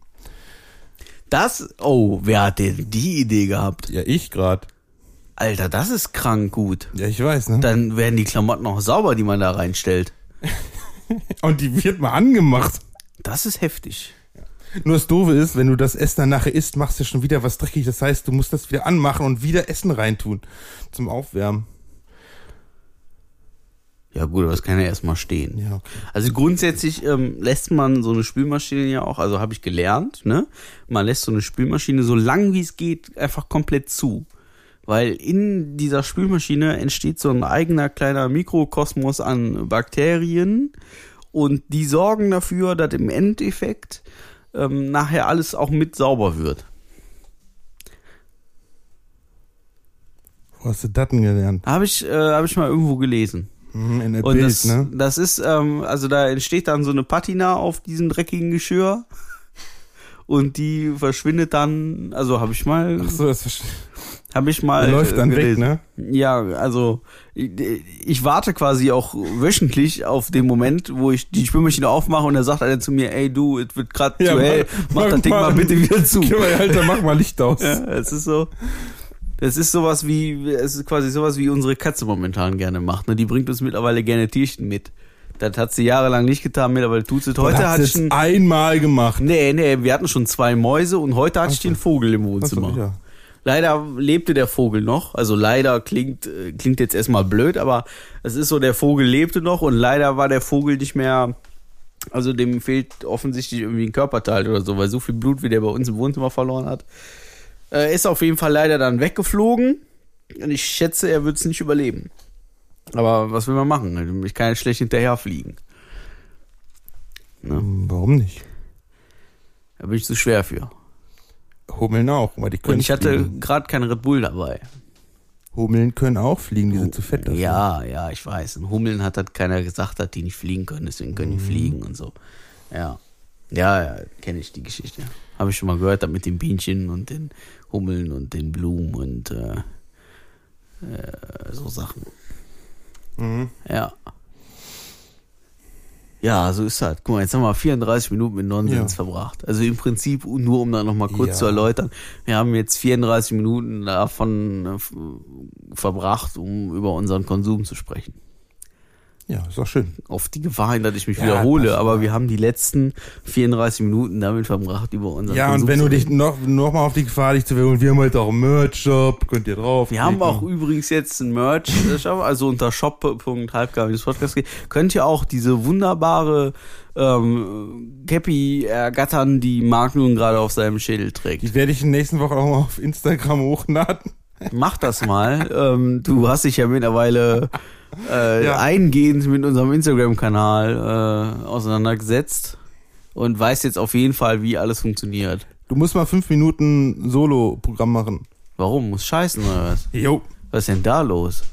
Das, oh, wer hat denn die Idee gehabt? Ja, ich grad. Alter, das ist krank gut. Ja, ich weiß, ne? Dann werden die Klamotten auch sauber, die man da reinstellt. Und die wird mal angemacht. Das ist heftig. Nur das Doofe ist, wenn du das Essen dann nachher isst, machst du schon wieder was dreckig. Das heißt, du musst das wieder anmachen und wieder Essen reintun. Zum Aufwärmen. Ja gut, aber das kann ja erstmal stehen. Ja, okay. Also grundsätzlich ähm, lässt man so eine Spülmaschine ja auch, also habe ich gelernt, ne? Man lässt so eine Spülmaschine so lang wie es geht einfach komplett zu. Weil in dieser Spülmaschine entsteht so ein eigener kleiner Mikrokosmos an Bakterien und die sorgen dafür, dass im Endeffekt ähm, nachher alles auch mit sauber wird. Wo hast du das denn gelernt? Habe ich, äh, hab ich mal irgendwo gelesen. Mhm, in der Und Bild, das, ne? das ist, ähm, also da entsteht dann so eine Patina auf diesem dreckigen Geschirr. Und die verschwindet dann, also habe ich mal, Ach so, das verstehe habe ich mal. Läuft dann weg, ne? Ja, also ich, ich warte quasi auch wöchentlich auf den Moment, wo ich die Spülmaschine aufmache und da sagt einer zu mir, ey du, es wird gerade Ja, zu hell, mach- mach das Ding mal mal- bitte wieder zu. Mal, Alter, mach mal Licht aus. Ja, es ist so. Es ist sowas wie, es ist quasi sowas wie unsere Katze momentan gerne macht. Ne? Die bringt uns mittlerweile gerne Tierchen mit. Das hat sie jahrelang nicht getan, mittlerweile tut sie es. Heute Hat hat ein, einmal gemacht. Nee, nee, wir hatten schon zwei Mäuse und heute hatte ich den Vogel im Ach so, Wohnzimmer. ja. Leider lebte der Vogel noch. Also leider klingt, äh, klingt jetzt erstmal blöd, aber es ist so, der Vogel lebte noch und leider war der Vogel nicht mehr, also dem fehlt offensichtlich irgendwie ein Körperteil oder so, weil so viel Blut, wie der bei uns im Wohnzimmer verloren hat. Äh, ist auf jeden Fall leider dann weggeflogen und ich schätze, er wird es nicht überleben. Aber was will man machen? Ich kann ja schlecht hinterherfliegen. Hm, Warum nicht? Da bin ich zu schwer für. Hummeln auch, weil die können Und ich hatte gerade kein Red Bull dabei. Hummeln können auch fliegen, die sind zu fett dafür. Ja, ja, ich weiß. In Hummeln hat halt keiner gesagt, dass die nicht fliegen können, deswegen können Mhm. die fliegen und so. Ja. Ja, ja, kenne ich die Geschichte. Habe ich schon mal gehört, mit den Bienchen und den Hummeln und den Blumen und äh, äh, so Sachen. Mhm. Ja. Ja, so ist das. Guck mal, jetzt haben wir 34 Minuten mit Nonsens Ja. verbracht. Also im Prinzip, nur um da nochmal kurz Ja. zu erläutern, wir haben jetzt 34 Minuten davon äh, verbracht, um über unseren Konsum zu sprechen. Ja, ist doch schön. Auf die Gefahr hin, dass ich mich Ja, wiederhole, aber wir haben die letzten 34 Minuten damit verbracht, über unseren Ja, und wenn du dich noch, noch mal auf die Gefahr, dich zu wiederholen, wir haben heute auch einen Merch-Shop, könnt ihr drauf. Wir haben auch übrigens jetzt einen Merch-Shop, also unter shop.halbgar-podcast könnt ihr auch diese wunderbare ähm, Cappy ergattern, die Marc nun gerade auf seinem Schädel trägt. Die werde ich in der nächsten Woche auch mal auf Instagram hochladen. Mach das mal. ähm, du hast dich ja mittlerweile äh, Ja. eingehend mit unserem Instagram-Kanal äh, auseinandergesetzt und weißt jetzt auf jeden Fall, wie alles funktioniert. Du musst mal fünf Minuten Solo-Programm machen. Warum? Muss scheißen oder was? Jo. Was ist denn da los?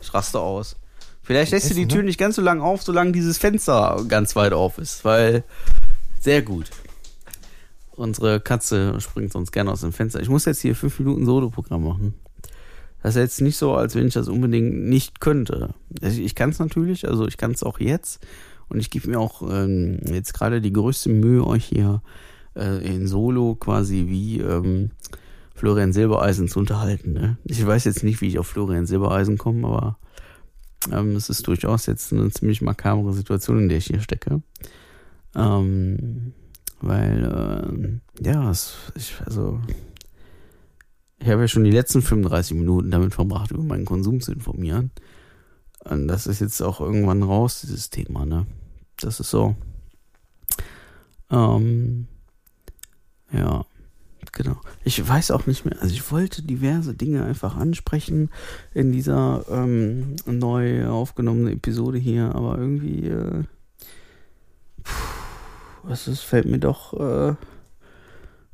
Ich raste aus. Vielleicht lässt du die Essen, Tür ne? nicht ganz so lang auf, solange dieses Fenster ganz weit auf ist, weil sehr gut. Unsere Katze springt sonst gerne aus dem Fenster. Ich muss jetzt hier fünf Minuten Solo-Programm machen. Das ist jetzt nicht so, als wenn ich das unbedingt nicht könnte. Also Ich kann es natürlich, also ich kann es auch jetzt. Und ich gebe mir auch ähm, jetzt gerade die größte Mühe, euch hier äh, in Solo quasi wie ähm, Florian Silbereisen zu unterhalten. Ne? Ich weiß jetzt nicht, wie ich auf Florian Silbereisen komme, aber ähm, es ist durchaus jetzt eine ziemlich makabre Situation, in der ich hier stecke. Ähm, weil, ähm, ja, es, ich, also, ich habe ja schon die letzten 35 Minuten damit verbracht, über meinen Konsum zu informieren. Und das ist jetzt auch irgendwann raus, dieses Thema, ne? Das ist so. Ähm, ja, genau. Ich weiß auch nicht mehr, also ich wollte diverse Dinge einfach ansprechen in dieser ähm, neu aufgenommenen Episode hier, aber irgendwie, äh, es ist, fällt mir doch äh,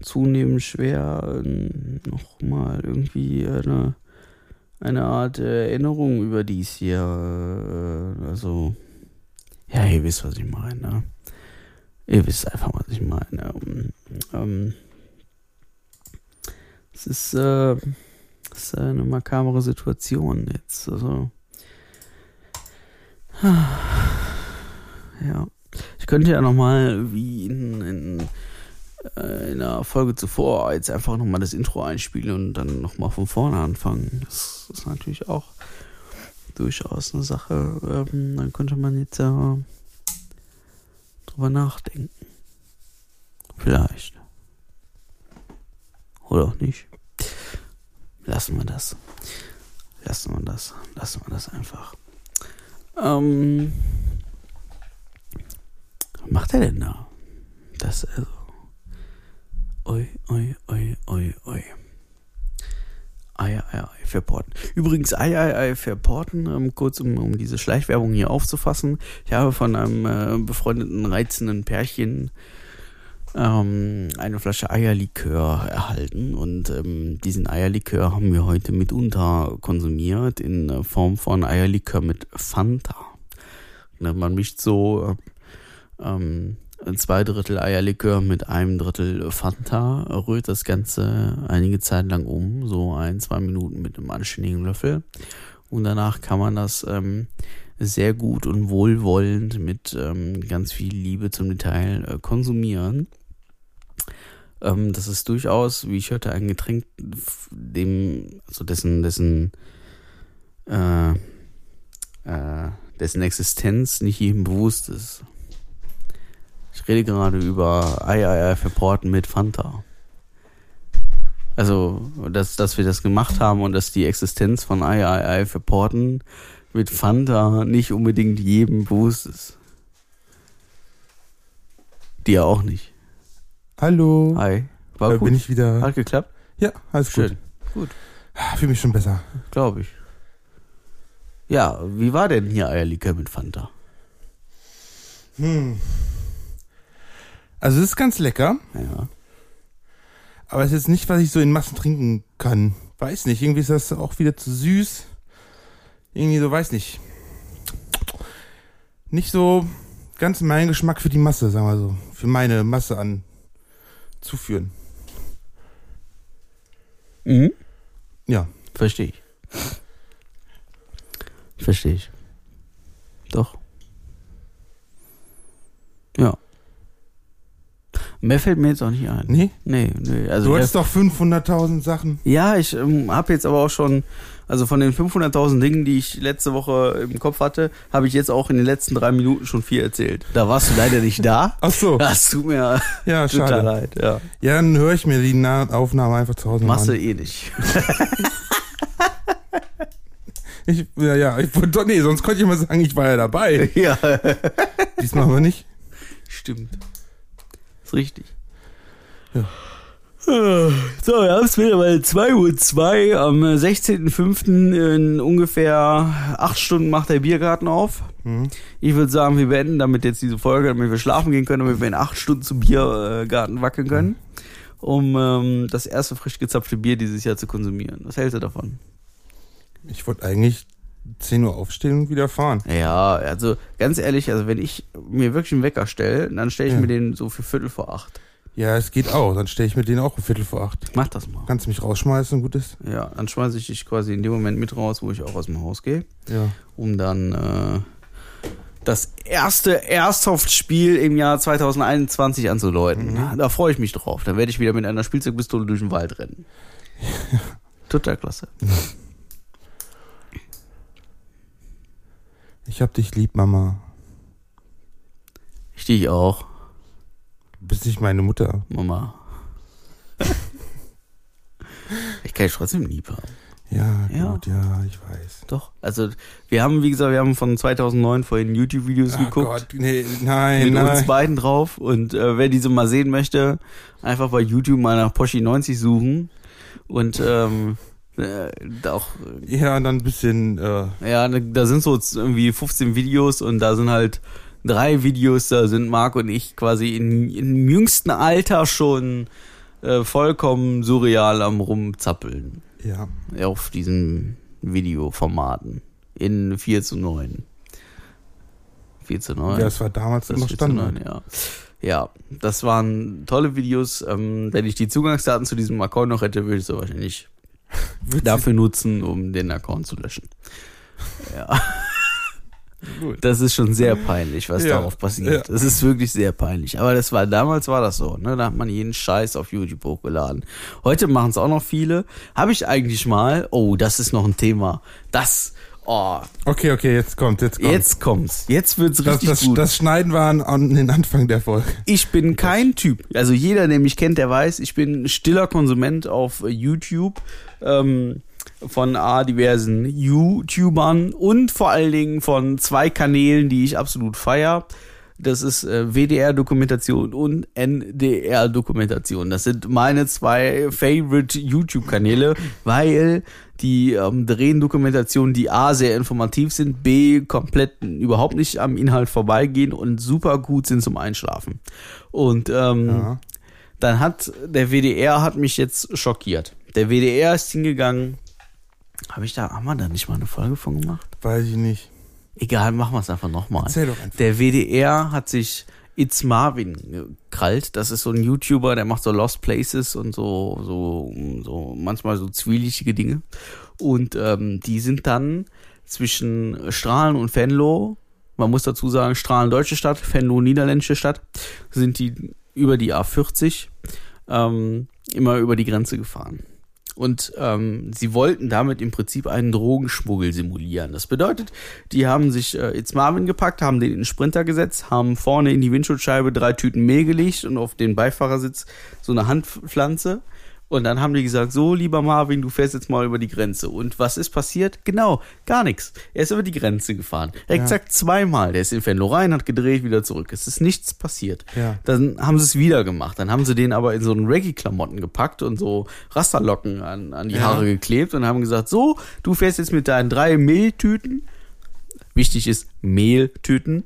zunehmend schwer, äh, nochmal irgendwie eine, eine Art äh, Erinnerung über dies hier, äh, also, ja, ihr wisst, was ich meine, ne? Ihr wisst einfach, was ich meine. Ähm, ähm, es ist, äh, es ist eine makabere Situation jetzt. Also. Ja. Ich könnte ja nochmal, wie in, in, in der Folge zuvor, jetzt einfach nochmal das Intro einspielen und dann nochmal von vorne anfangen. Das ist natürlich auch durchaus eine Sache. Ähm, dann könnte man jetzt ja drüber nachdenken. Vielleicht. Oder auch nicht. Lassen wir das. Lassen wir das. Lassen wir das einfach. Ähm. Was macht er denn da? Das also. Oi, oi, oi, oi, oi. Ei, ei, ei, verporten. Übrigens, ei, ei, ei, verporten, ähm, kurz um, um diese Schleichwerbung hier aufzufassen. Ich habe von einem äh, befreundeten, reizenden Pärchen ähm, eine Flasche Eierlikör erhalten und ähm, diesen Eierlikör haben wir heute mitunter konsumiert in äh, Form von Eierlikör mit Fanta. Ne, man mischt so äh, ähm, zwei Drittel Eierlikör mit einem Drittel Fanta, rührt das Ganze einige Zeit lang um, so ein, zwei Minuten mit einem anständigen Löffel und danach kann man das ähm, sehr gut und wohlwollend mit ähm, ganz viel Liebe zum Detail äh, konsumieren. Ähm, das ist durchaus, wie ich hörte, ein Getränk, dem, also dessen, dessen, äh, äh, dessen Existenz nicht jedem bewusst ist. Ich rede gerade über Ei verporten mit Fanta. Also, dass, dass wir das gemacht haben und dass die Existenz von Ei verporten mit Fanta nicht unbedingt jedem bewusst ist. Dir auch nicht. Hallo. Hi. War da gut. bin ich wieder. Hat geklappt? Ja, alles Schön. gut. Fühle mich schon besser. Glaube ich. Ja, wie war denn hier Eierlikör mit Fanta? Hm. Also es ist ganz lecker, Ja. aber es ist nicht, was ich so in Massen trinken kann. Weiß nicht, irgendwie ist das auch wieder zu süß. Irgendwie so, weiß nicht. Nicht so ganz mein Geschmack für die Masse, sagen wir so. Für meine Masse an zuführen. Mhm. Ja. Verstehe ich. Verstehe ich. Doch. Ja. Mehr fällt mir jetzt auch nicht ein. Nee? Nee, nee. Also Du hattest doch 500.000 Sachen. Ja, ich ähm, habe jetzt aber auch schon, also von den 500.000 Dingen, die ich letzte Woche im Kopf hatte, habe ich jetzt auch in den letzten drei Minuten schon vier erzählt. Da warst du leider nicht da. Ach so. Das tut mir Ja, total schade. leid. Ja. Ja, dann höre ich mir die Na Aufnahme einfach zu Hause Machst du an. eh nicht. Ich, ja, ja, ich nee, sonst konnte ich mal sagen, ich war ja dabei. ja, Diesmal aber nicht. stimmt. Ist richtig. Ja. So, wir haben es wieder bei 2.02 Uhr am 16.05. in ungefähr acht Stunden macht der Biergarten auf. Mhm. Ich würde sagen, wir beenden damit jetzt diese Folge, damit wir schlafen gehen können, damit wir in acht Stunden zum Biergarten wackeln können, um ähm, das erste frisch gezapfte Bier dieses Jahr zu konsumieren. Was hältst du davon? Ich wollte eigentlich 10 Uhr aufstehen und wieder fahren. Ja, also ganz ehrlich, also wenn ich mir wirklich einen Wecker stelle, dann stelle ich Ja. mir den so für Viertel vor acht. Ja, es geht auch. Dann stelle ich mir den auch um Viertel vor acht. Mach das mal. Kannst du mich rausschmeißen und gut ist? Ja, dann schmeiße ich dich quasi in dem Moment mit raus, wo ich auch aus dem Haus gehe, Ja. um dann äh, das erste Airsoft-Spiel im Jahr 2021 anzuläuten. Da freue ich mich drauf. Dann werde ich wieder mit einer Spielzeugpistole durch den Wald rennen. Total klasse. Ich hab dich lieb, Mama. Ich dich auch, Du bist nicht meine Mutter. Mama. ich kann dich trotzdem lieb haben. Ja, Ja. gut, ja, ich weiß. Doch. Also, wir haben, wie gesagt, wir haben von 2009 vorhin YouTube-Videos Oh geguckt. Gott, nee, nein, mit uns nein. beiden drauf. Und äh, wer diese mal sehen möchte, einfach bei YouTube mal nach Poschi 90 suchen. Und ähm, äh, auch, Ja, und dann ein bisschen, äh, ja, da sind so irgendwie 15 Videos und da sind halt drei Videos, da sind Marc und ich quasi in, im jüngsten Alter schon äh, vollkommen surreal am rumzappeln. ja. Auf diesen Videoformaten. In 4 zu 9. 4 zu 9. Ja, das war damals Das immer Standard. neun, ja. Ja, das waren tolle Videos. Ähm, wenn ich die Zugangsdaten zu diesem Account noch hätte, würde ich sie wahrscheinlich Witzig. Dafür nutzen, um den Account zu löschen. Ja. Gut. Das ist schon sehr peinlich, was Ja, darauf passiert. ja. Das ist wirklich sehr peinlich. Aber das war damals war das so, ne? Da hat man jeden Scheiß auf YouTube hochgeladen. Heute machen es auch noch viele. Habe ich eigentlich mal, oh, das ist noch ein Thema. Das, oh, Okay, okay, jetzt kommt, jetzt kommt. jetzt kommt's. Jetzt wird's das, richtig das, gut. das schneiden wir an, an den Anfang der Folge. Ich bin kein Typ. Also jeder, der mich kennt, der weiß, ich bin ein stiller Konsument auf YouTube ähm, von A, diversen YouTubern und vor allen Dingen von zwei Kanälen, die ich absolut feier. Das ist äh, WDR-Dokumentation und NDR-Dokumentation. Das sind meine zwei Favorite YouTube-Kanäle, weil die ähm, drehen Dokumentationen, die A, sehr informativ sind, B, komplett überhaupt nicht am Inhalt vorbeigehen und super gut sind zum Einschlafen. Und ähm, Ja. dann hat der WDR hat mich jetzt schockiert. Der WDR ist hingegangen. Habe ich da, haben wir da nicht mal eine Folge von gemacht? Weiß ich nicht. Egal, machen wir es einfach nochmal. Erzähl doch einfach. Der WDR hat sich It's Marvin gekrallt. Das ist so ein YouTuber, der macht so Lost Places und so, so, so manchmal so zwielichtige Dinge. Und ähm, die sind dann zwischen Strahlen und Venlo, man muss dazu sagen, Strahlen deutsche Stadt, Venlo niederländische Stadt, sind die über die A40 ähm, immer über die Grenze gefahren. Und ähm, sie wollten damit im Prinzip einen Drogenschmuggel simulieren. Das bedeutet, die haben sich äh, It's Marvin gepackt, haben den in den Sprinter gesetzt, haben vorne in die Windschutzscheibe drei Tüten Mehl gelegt und auf den Beifahrersitz so eine Handpflanze. Und dann haben die gesagt, so lieber Marvin, du fährst jetzt mal über die Grenze. Und was ist passiert? Genau, gar nichts. Er ist über die Grenze gefahren. Exakt zweimal. Der ist in Venlo rein, hat gedreht, wieder zurück. Es ist nichts passiert. Ja. Dann haben sie es wieder gemacht. Dann haben sie den aber in so einen Reggae-Klamotten gepackt und so Rasterlocken an, an die Ja. Haare geklebt und haben gesagt, so, du fährst jetzt mit deinen drei Mehltüten. Wichtig ist Mehltüten.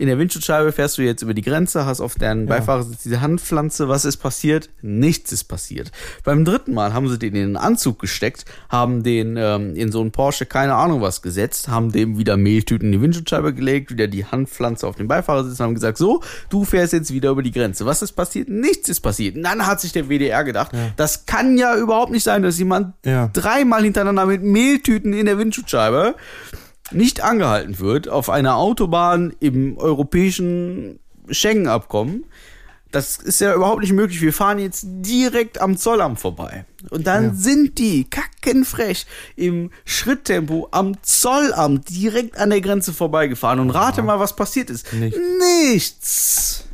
In der Windschutzscheibe fährst du jetzt über die Grenze, hast auf deren Beifahrersitz diese Handpflanze. Was ist passiert? Nichts ist passiert. Beim dritten Mal haben sie den in einen Anzug gesteckt, haben den ähm, in so einen Porsche keine Ahnung was gesetzt, haben dem wieder Mehltüten in die Windschutzscheibe gelegt, wieder die Handpflanze auf den Beifahrersitz und haben gesagt, so, du fährst jetzt wieder über die Grenze. Was ist passiert? Nichts ist passiert. Und dann hat sich der WDR gedacht, das kann ja überhaupt nicht sein, dass jemand Ja. dreimal hintereinander mit Mehltüten in der Windschutzscheibe nicht angehalten wird auf einer Autobahn im europäischen Schengen-Abkommen. das ist ja überhaupt nicht möglich. Wir fahren jetzt direkt am Zollamt vorbei. Und dann Ja. sind die kackenfrech im Schritttempo am Zollamt direkt an der Grenze vorbeigefahren. Und rate mal, was passiert ist. Nichts. Nichts.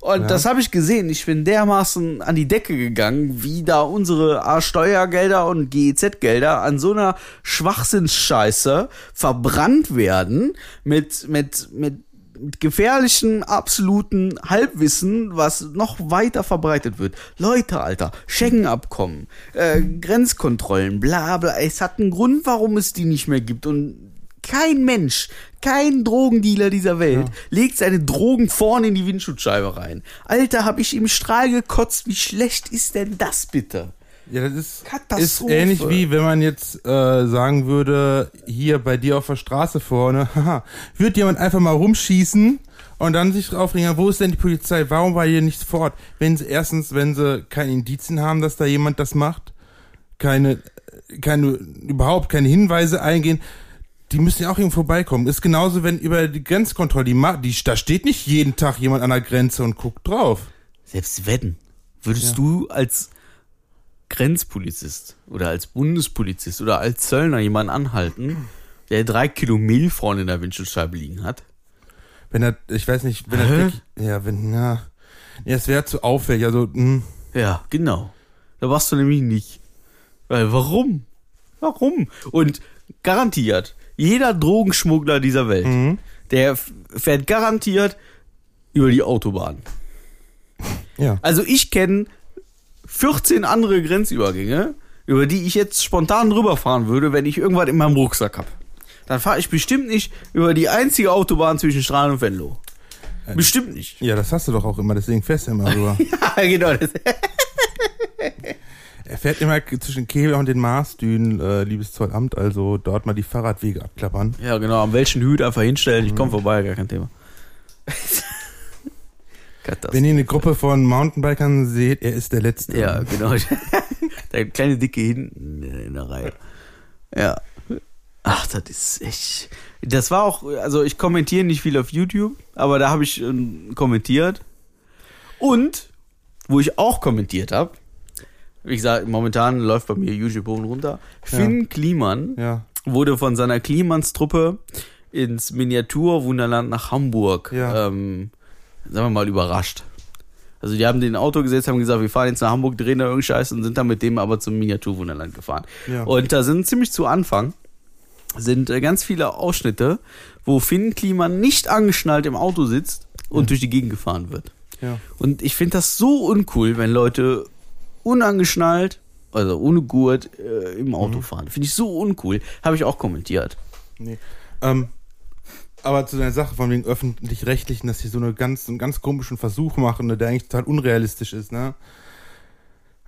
Und das habe ich gesehen. Ich bin dermaßen an die Decke gegangen, wie da unsere A Steuergelder und GEZ-Gelder an so einer Schwachsinnsscheiße verbrannt werden mit, mit, mit, mit gefährlichen, absoluten Halbwissen, was noch weiter verbreitet wird. Leute, Alter, Schengen-Abkommen, äh, Grenzkontrollen, bla bla. Es hat einen Grund, warum es die nicht mehr gibt. Und kein Mensch, kein Drogendealer dieser Welt legt seine Drogen vorne in die Windschutzscheibe rein. Alter, hab ich im Strahl gekotzt. Wie schlecht ist denn das bitte? Ja, das ist, ist ähnlich wie wenn man jetzt äh, sagen würde, hier bei dir auf der Straße vorne, haha, wird jemand einfach mal rumschießen und dann sich aufregen, wo ist denn die Polizei? Warum war hier nichts vor Ort? Wenn sie erstens, wenn sie keine Indizien haben, dass da jemand das macht, keine, keine, überhaupt keine Hinweise eingehen, die müssen ja auch irgendwo vorbeikommen. Ist genauso, wenn über die Grenzkontrolle, die, die da steht nicht jeden Tag jemand an der Grenze und guckt drauf. Selbst wenn, würdest du als Grenzpolizist oder als Bundespolizist oder als Zöllner jemanden anhalten, der drei Kilo Mehl vorne in der Windschutzscheibe liegen hat? Wenn er, ich weiß nicht, wenn er wirklich, ja, wenn, ja, ja es wäre zu auffällig, also, hm, Ja, genau. Da warst du nämlich nicht. Weil warum? Warum? Und garantiert, jeder Drogenschmuggler dieser Welt, der f- fährt garantiert über die Autobahn. ja. Also ich kenne 14 andere Grenzübergänge, über die ich jetzt spontan drüber fahren würde, wenn ich irgendwas in meinem Rucksack hab. Dann fahre ich bestimmt nicht über die einzige Autobahn zwischen Strahlen und Venlo. Bestimmt nicht. Ja, das hast du doch auch immer, deswegen fährst du immer rüber. Ja, genau. Er fährt immer zwischen Kehl und den Marsdünen, äh, liebes Zollamt, also dort mal die Fahrradwege abklappern. ja, genau. Am welchen Hüt einfach hinstellen. Ich komme vorbei, gar kein Thema. Katastrophe. Wenn ihr eine Gruppe von Mountainbikern seht, er ist der Letzte. Ja, genau. der kleine Dicke hinten in der Reihe. Ja. Ach, das ist echt. Das war auch, also ich kommentiere nicht viel auf YouTube, aber da habe ich ähm, kommentiert. Und, wo ich auch kommentiert habe, wie gesagt, momentan läuft bei mir YouTube hoch und runter. Finn Kliman Ja, wurde von seiner Klimans-Truppe ins Miniatur-Wunderland nach Hamburg, Ja. ähm, sagen wir mal, überrascht. Also die haben den Auto gesetzt, haben gesagt, wir fahren jetzt nach Hamburg, drehen da irgendeinen Scheiß und sind dann mit dem aber zum Miniaturwunderland gefahren. Ja. Und da sind ziemlich zu Anfang sind äh, ganz viele Ausschnitte, wo Finn Kliman nicht angeschnallt im Auto sitzt und durch die Gegend gefahren wird. ja. Und ich finde das so uncool, wenn Leute unangeschnallt, also ohne Gurt, äh, im Auto fahren. Finde ich so uncool. Habe ich auch kommentiert. Nee. Ähm, aber zu deiner Sache von wegen öffentlich-rechtlichen, dass sie so eine ganz, einen ganz komischen Versuch machen, ne, der eigentlich total unrealistisch ist, ne?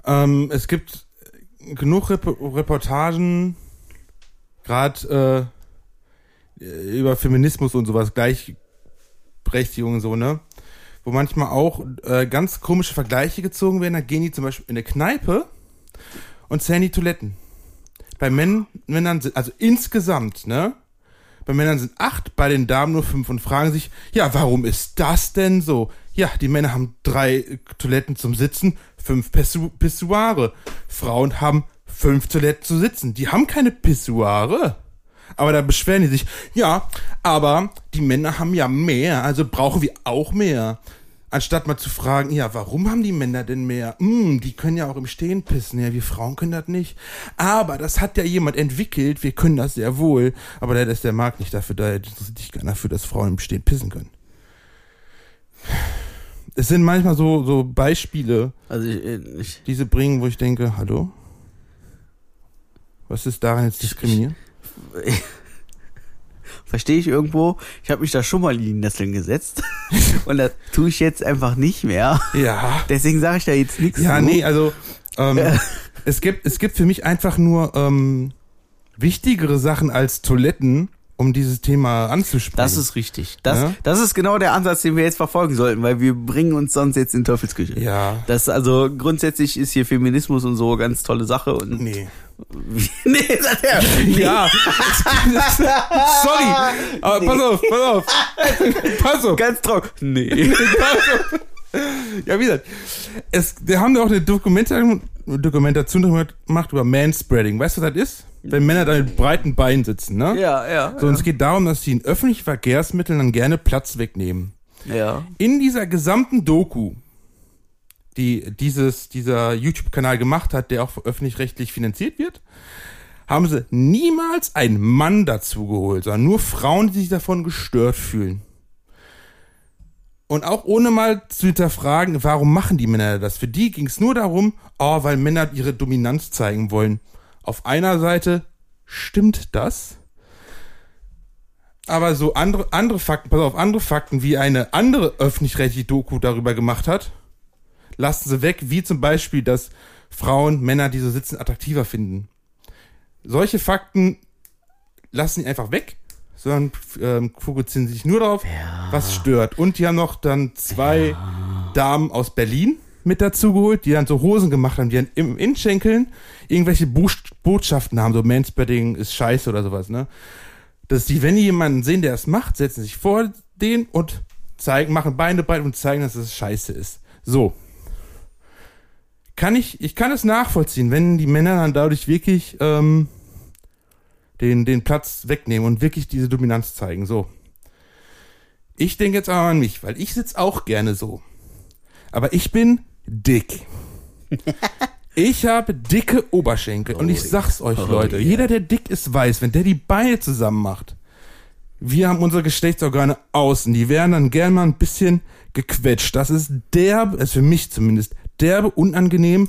Ähm, es gibt genug Rep Reportagen, gerade äh, über Feminismus und sowas, Gleichberechtigung und so, ne? Wo manchmal auch äh, ganz komische Vergleiche gezogen werden. Da gehen die zum Beispiel in eine Kneipe und zählen die Toiletten. Bei Männ Männern sind, also insgesamt, ne? Bei Männern sind acht, bei den Damen nur fünf und fragen sich, ja, warum ist das denn so? Ja, die Männer haben drei äh, Toiletten zum Sitzen, fünf Pissoire. Frauen haben fünf Toiletten zu sitzen. Die haben keine Pissoire. Aber da beschweren die sich, ja, aber die Männer haben ja mehr, also brauchen wir auch mehr. Anstatt mal zu fragen, ja, warum haben die Männer denn mehr? Hm, die können ja auch im Stehen pissen, ja, wir Frauen können das nicht. Aber das hat ja jemand entwickelt, wir können das sehr wohl. Aber der ist der Markt nicht dafür da, interessiert sich keiner dafür, dass Frauen im Stehen pissen können. Es sind manchmal so, so Beispiele, Also ich, ich, die sie bringen, wo ich denke, hallo? Was ist daran jetzt diskriminierend? verstehe ich irgendwo. Ich habe mich da schon mal in die Nesseln gesetzt und das tue ich jetzt einfach nicht mehr. Ja. Deswegen sage ich da jetzt nichts Ja, zu. nee, also ähm, es gibt es gibt für mich einfach nur ähm, wichtigere Sachen als Toiletten, um dieses Thema anzusprechen. Das ist richtig. Das, Ja? das ist genau der Ansatz, den wir jetzt verfolgen sollten, weil wir bringen uns sonst jetzt in Teufelsküche. ja. Das also grundsätzlich ist hier Feminismus und so ganz tolle Sache und Nee. Nee, sagt er. Nee. Ja. Sorry. Aber pass auf, pass auf. Pass auf. Ganz trocken. Nee. Ja, wie gesagt, es, wir haben ja auch eine Dokumentation, Dokumentation gemacht über Manspreading. Weißt du, was das ist? Wenn Männer da mit breiten Beinen sitzen, ne? Ja, ja. So, und es geht darum, dass sie in öffentlichen Verkehrsmitteln dann gerne Platz wegnehmen. ja. In dieser gesamten Doku, die dieses, dieser YouTube-Kanal gemacht hat, der auch öffentlich-rechtlich finanziert wird, haben sie niemals einen Mann dazu geholt, sondern nur Frauen, die sich davon gestört fühlen. Und auch ohne mal zu hinterfragen, warum machen die Männer das? Für die ging es nur darum, oh, weil Männer ihre Dominanz zeigen wollen. Auf einer Seite stimmt das, aber so andere, andere Fakten, pass auf, andere Fakten, wie eine andere öffentlich-rechtliche Doku darüber gemacht hat, lassen sie weg, wie zum Beispiel, dass Frauen Männer, die so sitzen, attraktiver finden. Solche Fakten lassen sie einfach weg, sondern ähm, fokussieren sich nur darauf, was stört. Und die haben noch dann zwei Damen aus Berlin mit dazu geholt, die dann so Hosen gemacht haben, die dann im Innenschenkeln irgendwelche Buch- Botschaften haben, so Manspreading ist scheiße oder sowas, ne? Dass die, wenn die jemanden sehen, der es macht, setzen sich vor den und zeigen, machen Beine breit und zeigen, dass es scheiße ist. So. Kann ich, ich kann es nachvollziehen, wenn die Männer dann dadurch wirklich ähm, den, den Platz wegnehmen und wirklich diese Dominanz zeigen. So. Ich denke jetzt aber an mich, weil ich sitze auch gerne so. Aber ich bin dick. Ich habe dicke Oberschenkel und ich sag's euch, Leute, jeder, der dick ist, weiß, wenn der die Beine zusammen macht, wir haben unsere Geschlechtsorgane außen, die werden dann gern mal ein bisschen gequetscht. Das ist derbe, ist für mich zumindest, derbe unangenehm,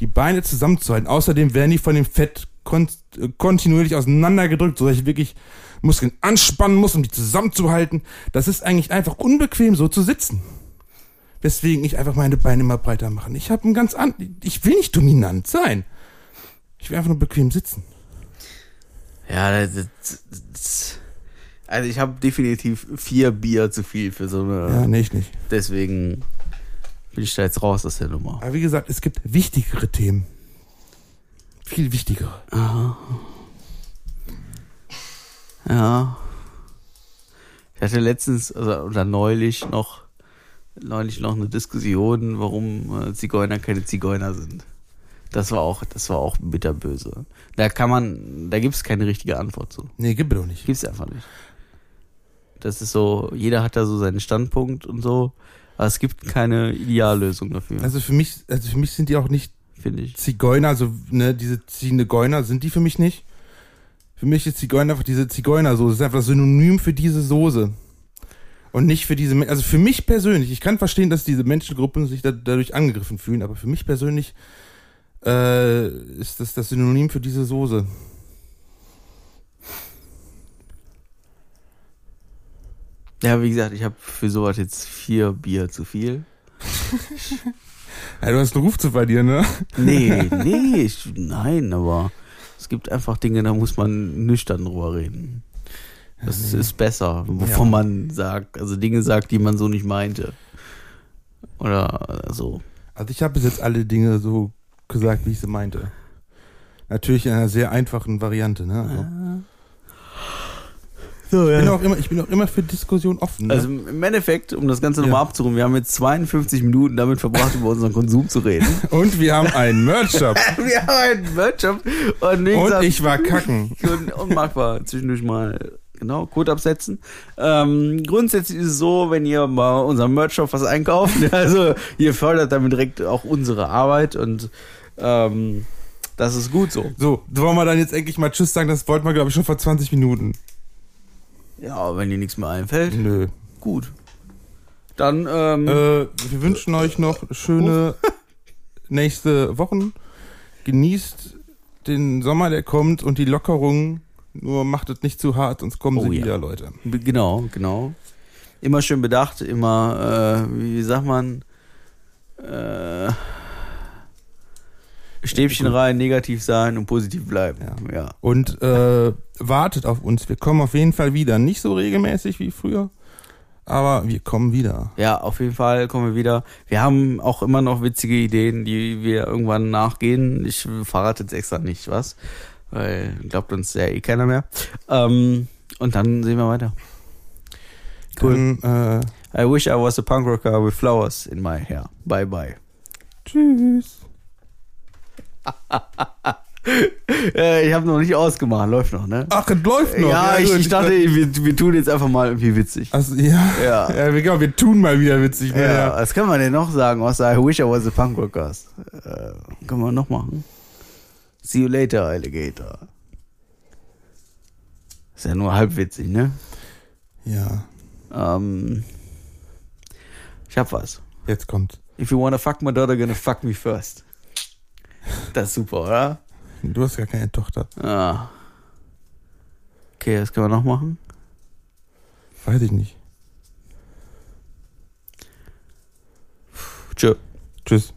die Beine zusammenzuhalten. Außerdem werden die von dem Fett kon äh, kontinuierlich auseinandergedrückt, sodass ich wirklich Muskeln anspannen muss, um die zusammenzuhalten. Das ist eigentlich einfach unbequem, so zu sitzen. Weswegen ich einfach meine Beine immer breiter mache. Ich habe ein ganz an, ich will nicht dominant sein. Ich will einfach nur bequem sitzen. Ja, das, das, das, also ich habe definitiv vier Bier zu viel für so eine. Ja, nee, ich nicht. Deswegen bin ich da jetzt raus aus der Nummer. Aber wie gesagt, es gibt wichtigere Themen. Viel wichtigere. Ja. Ich hatte letztens, also oder neulich noch, neulich noch eine Diskussion, warum äh, Zigeuner keine Zigeuner sind. Das war auch, das war auch bitterböse. Da kann man, da gibt's keine richtige Antwort zu. Nee, gibt es doch nicht. Gibt's einfach nicht. Das ist so, jeder hat da so seinen Standpunkt und so, aber es gibt keine Ideallösung dafür, Also für mich, also für mich sind die auch nicht finde ich. Zigeuner, also ne, diese ziehende Geuner sind die für mich nicht. Für mich ist Zigeuner einfach diese Zigeunersoße. Das ist einfach das Synonym für diese Soße. Und nicht für diese, Men- also für mich persönlich, ich kann verstehen, dass diese Menschengruppen sich da, dadurch angegriffen fühlen, aber für mich persönlich äh, ist das das Synonym für diese Soße. Ja, wie gesagt, ich habe für sowas jetzt vier Bier zu viel. Ja, du hast einen Ruf zu verlieren, ne? Nee, nee, ich, nein, aber es gibt einfach Dinge, da muss man nüchtern drüber reden. Das ist, besser, bevor Ja. man sagt, also Dinge sagt, die man so nicht meinte. Oder so. Also ich habe bis jetzt alle Dinge so gesagt, wie ich sie meinte. Natürlich in einer sehr einfachen Variante, ne? Also, So, ich, bin auch immer, ich bin auch immer für Diskussion offen. Ne? Also im Endeffekt, um das Ganze nochmal Ja. abzurunden, wir haben jetzt 52 Minuten damit verbracht, über unseren Konsum zu reden. und wir haben einen Merch-Shop. wir haben einen Workshop und, und ich war kacken. und, und Marc war zwischendurch mal genau Code absetzen. Ähm, grundsätzlich ist es so, wenn ihr mal unserem Merch-Shop was einkauft, also ihr fördert damit direkt auch unsere Arbeit und ähm, das ist gut so. So, wollen wir dann jetzt endlich mal Tschüss sagen? Das wollten wir, glaube ich, schon vor 20 Minuten. Ja, wenn dir nichts mehr einfällt, Nö. gut. Dann ähm, Äh, wir wünschen euch noch schöne nächste Wochen. Genießt den Sommer, der kommt und die Lockerungen. Nur macht es nicht zu hart, sonst kommen Oh sie ja. wieder, Leute. Genau, genau. Immer schön bedacht, immer, äh, wie sagt man, äh, Stäbchen rein, negativ sein und positiv bleiben. Ja. Ja. Und äh, wartet auf uns. Wir kommen auf jeden Fall wieder. Nicht so regelmäßig wie früher, aber wir kommen wieder. ja, auf jeden Fall kommen wir wieder. Wir haben auch immer noch witzige Ideen, die wir irgendwann nachgehen. Ich verrate jetzt extra nicht was, weil glaubt uns ja eh keiner mehr. Ähm, und dann sehen wir weiter. Dann, äh, I wish I was a punk rocker with flowers in my hair. Bye bye. Tschüss. Äh, ich habe noch nicht ausgemacht, läuft noch, ne? Ach, es läuft noch. ja, ich, gut. ich dachte, wir, wir tun jetzt einfach mal irgendwie witzig. Also, ja. Ja. Ja, wir, genau, wir tun mal wieder witzig. ne? Ja, was kann man denn noch sagen, außer I wish I was a punk rocker? Äh, können wir noch machen? See you later, Alligator. Ist ja nur halb witzig, ne? ja. Ähm, ich hab was. Jetzt kommt. If you wanna fuck my daughter, gonna fuck me first. Das ist super, oder? Du hast gar keine Tochter. Ja. Okay, was können wir noch machen? Weiß ich nicht. Tschö. Tschüss.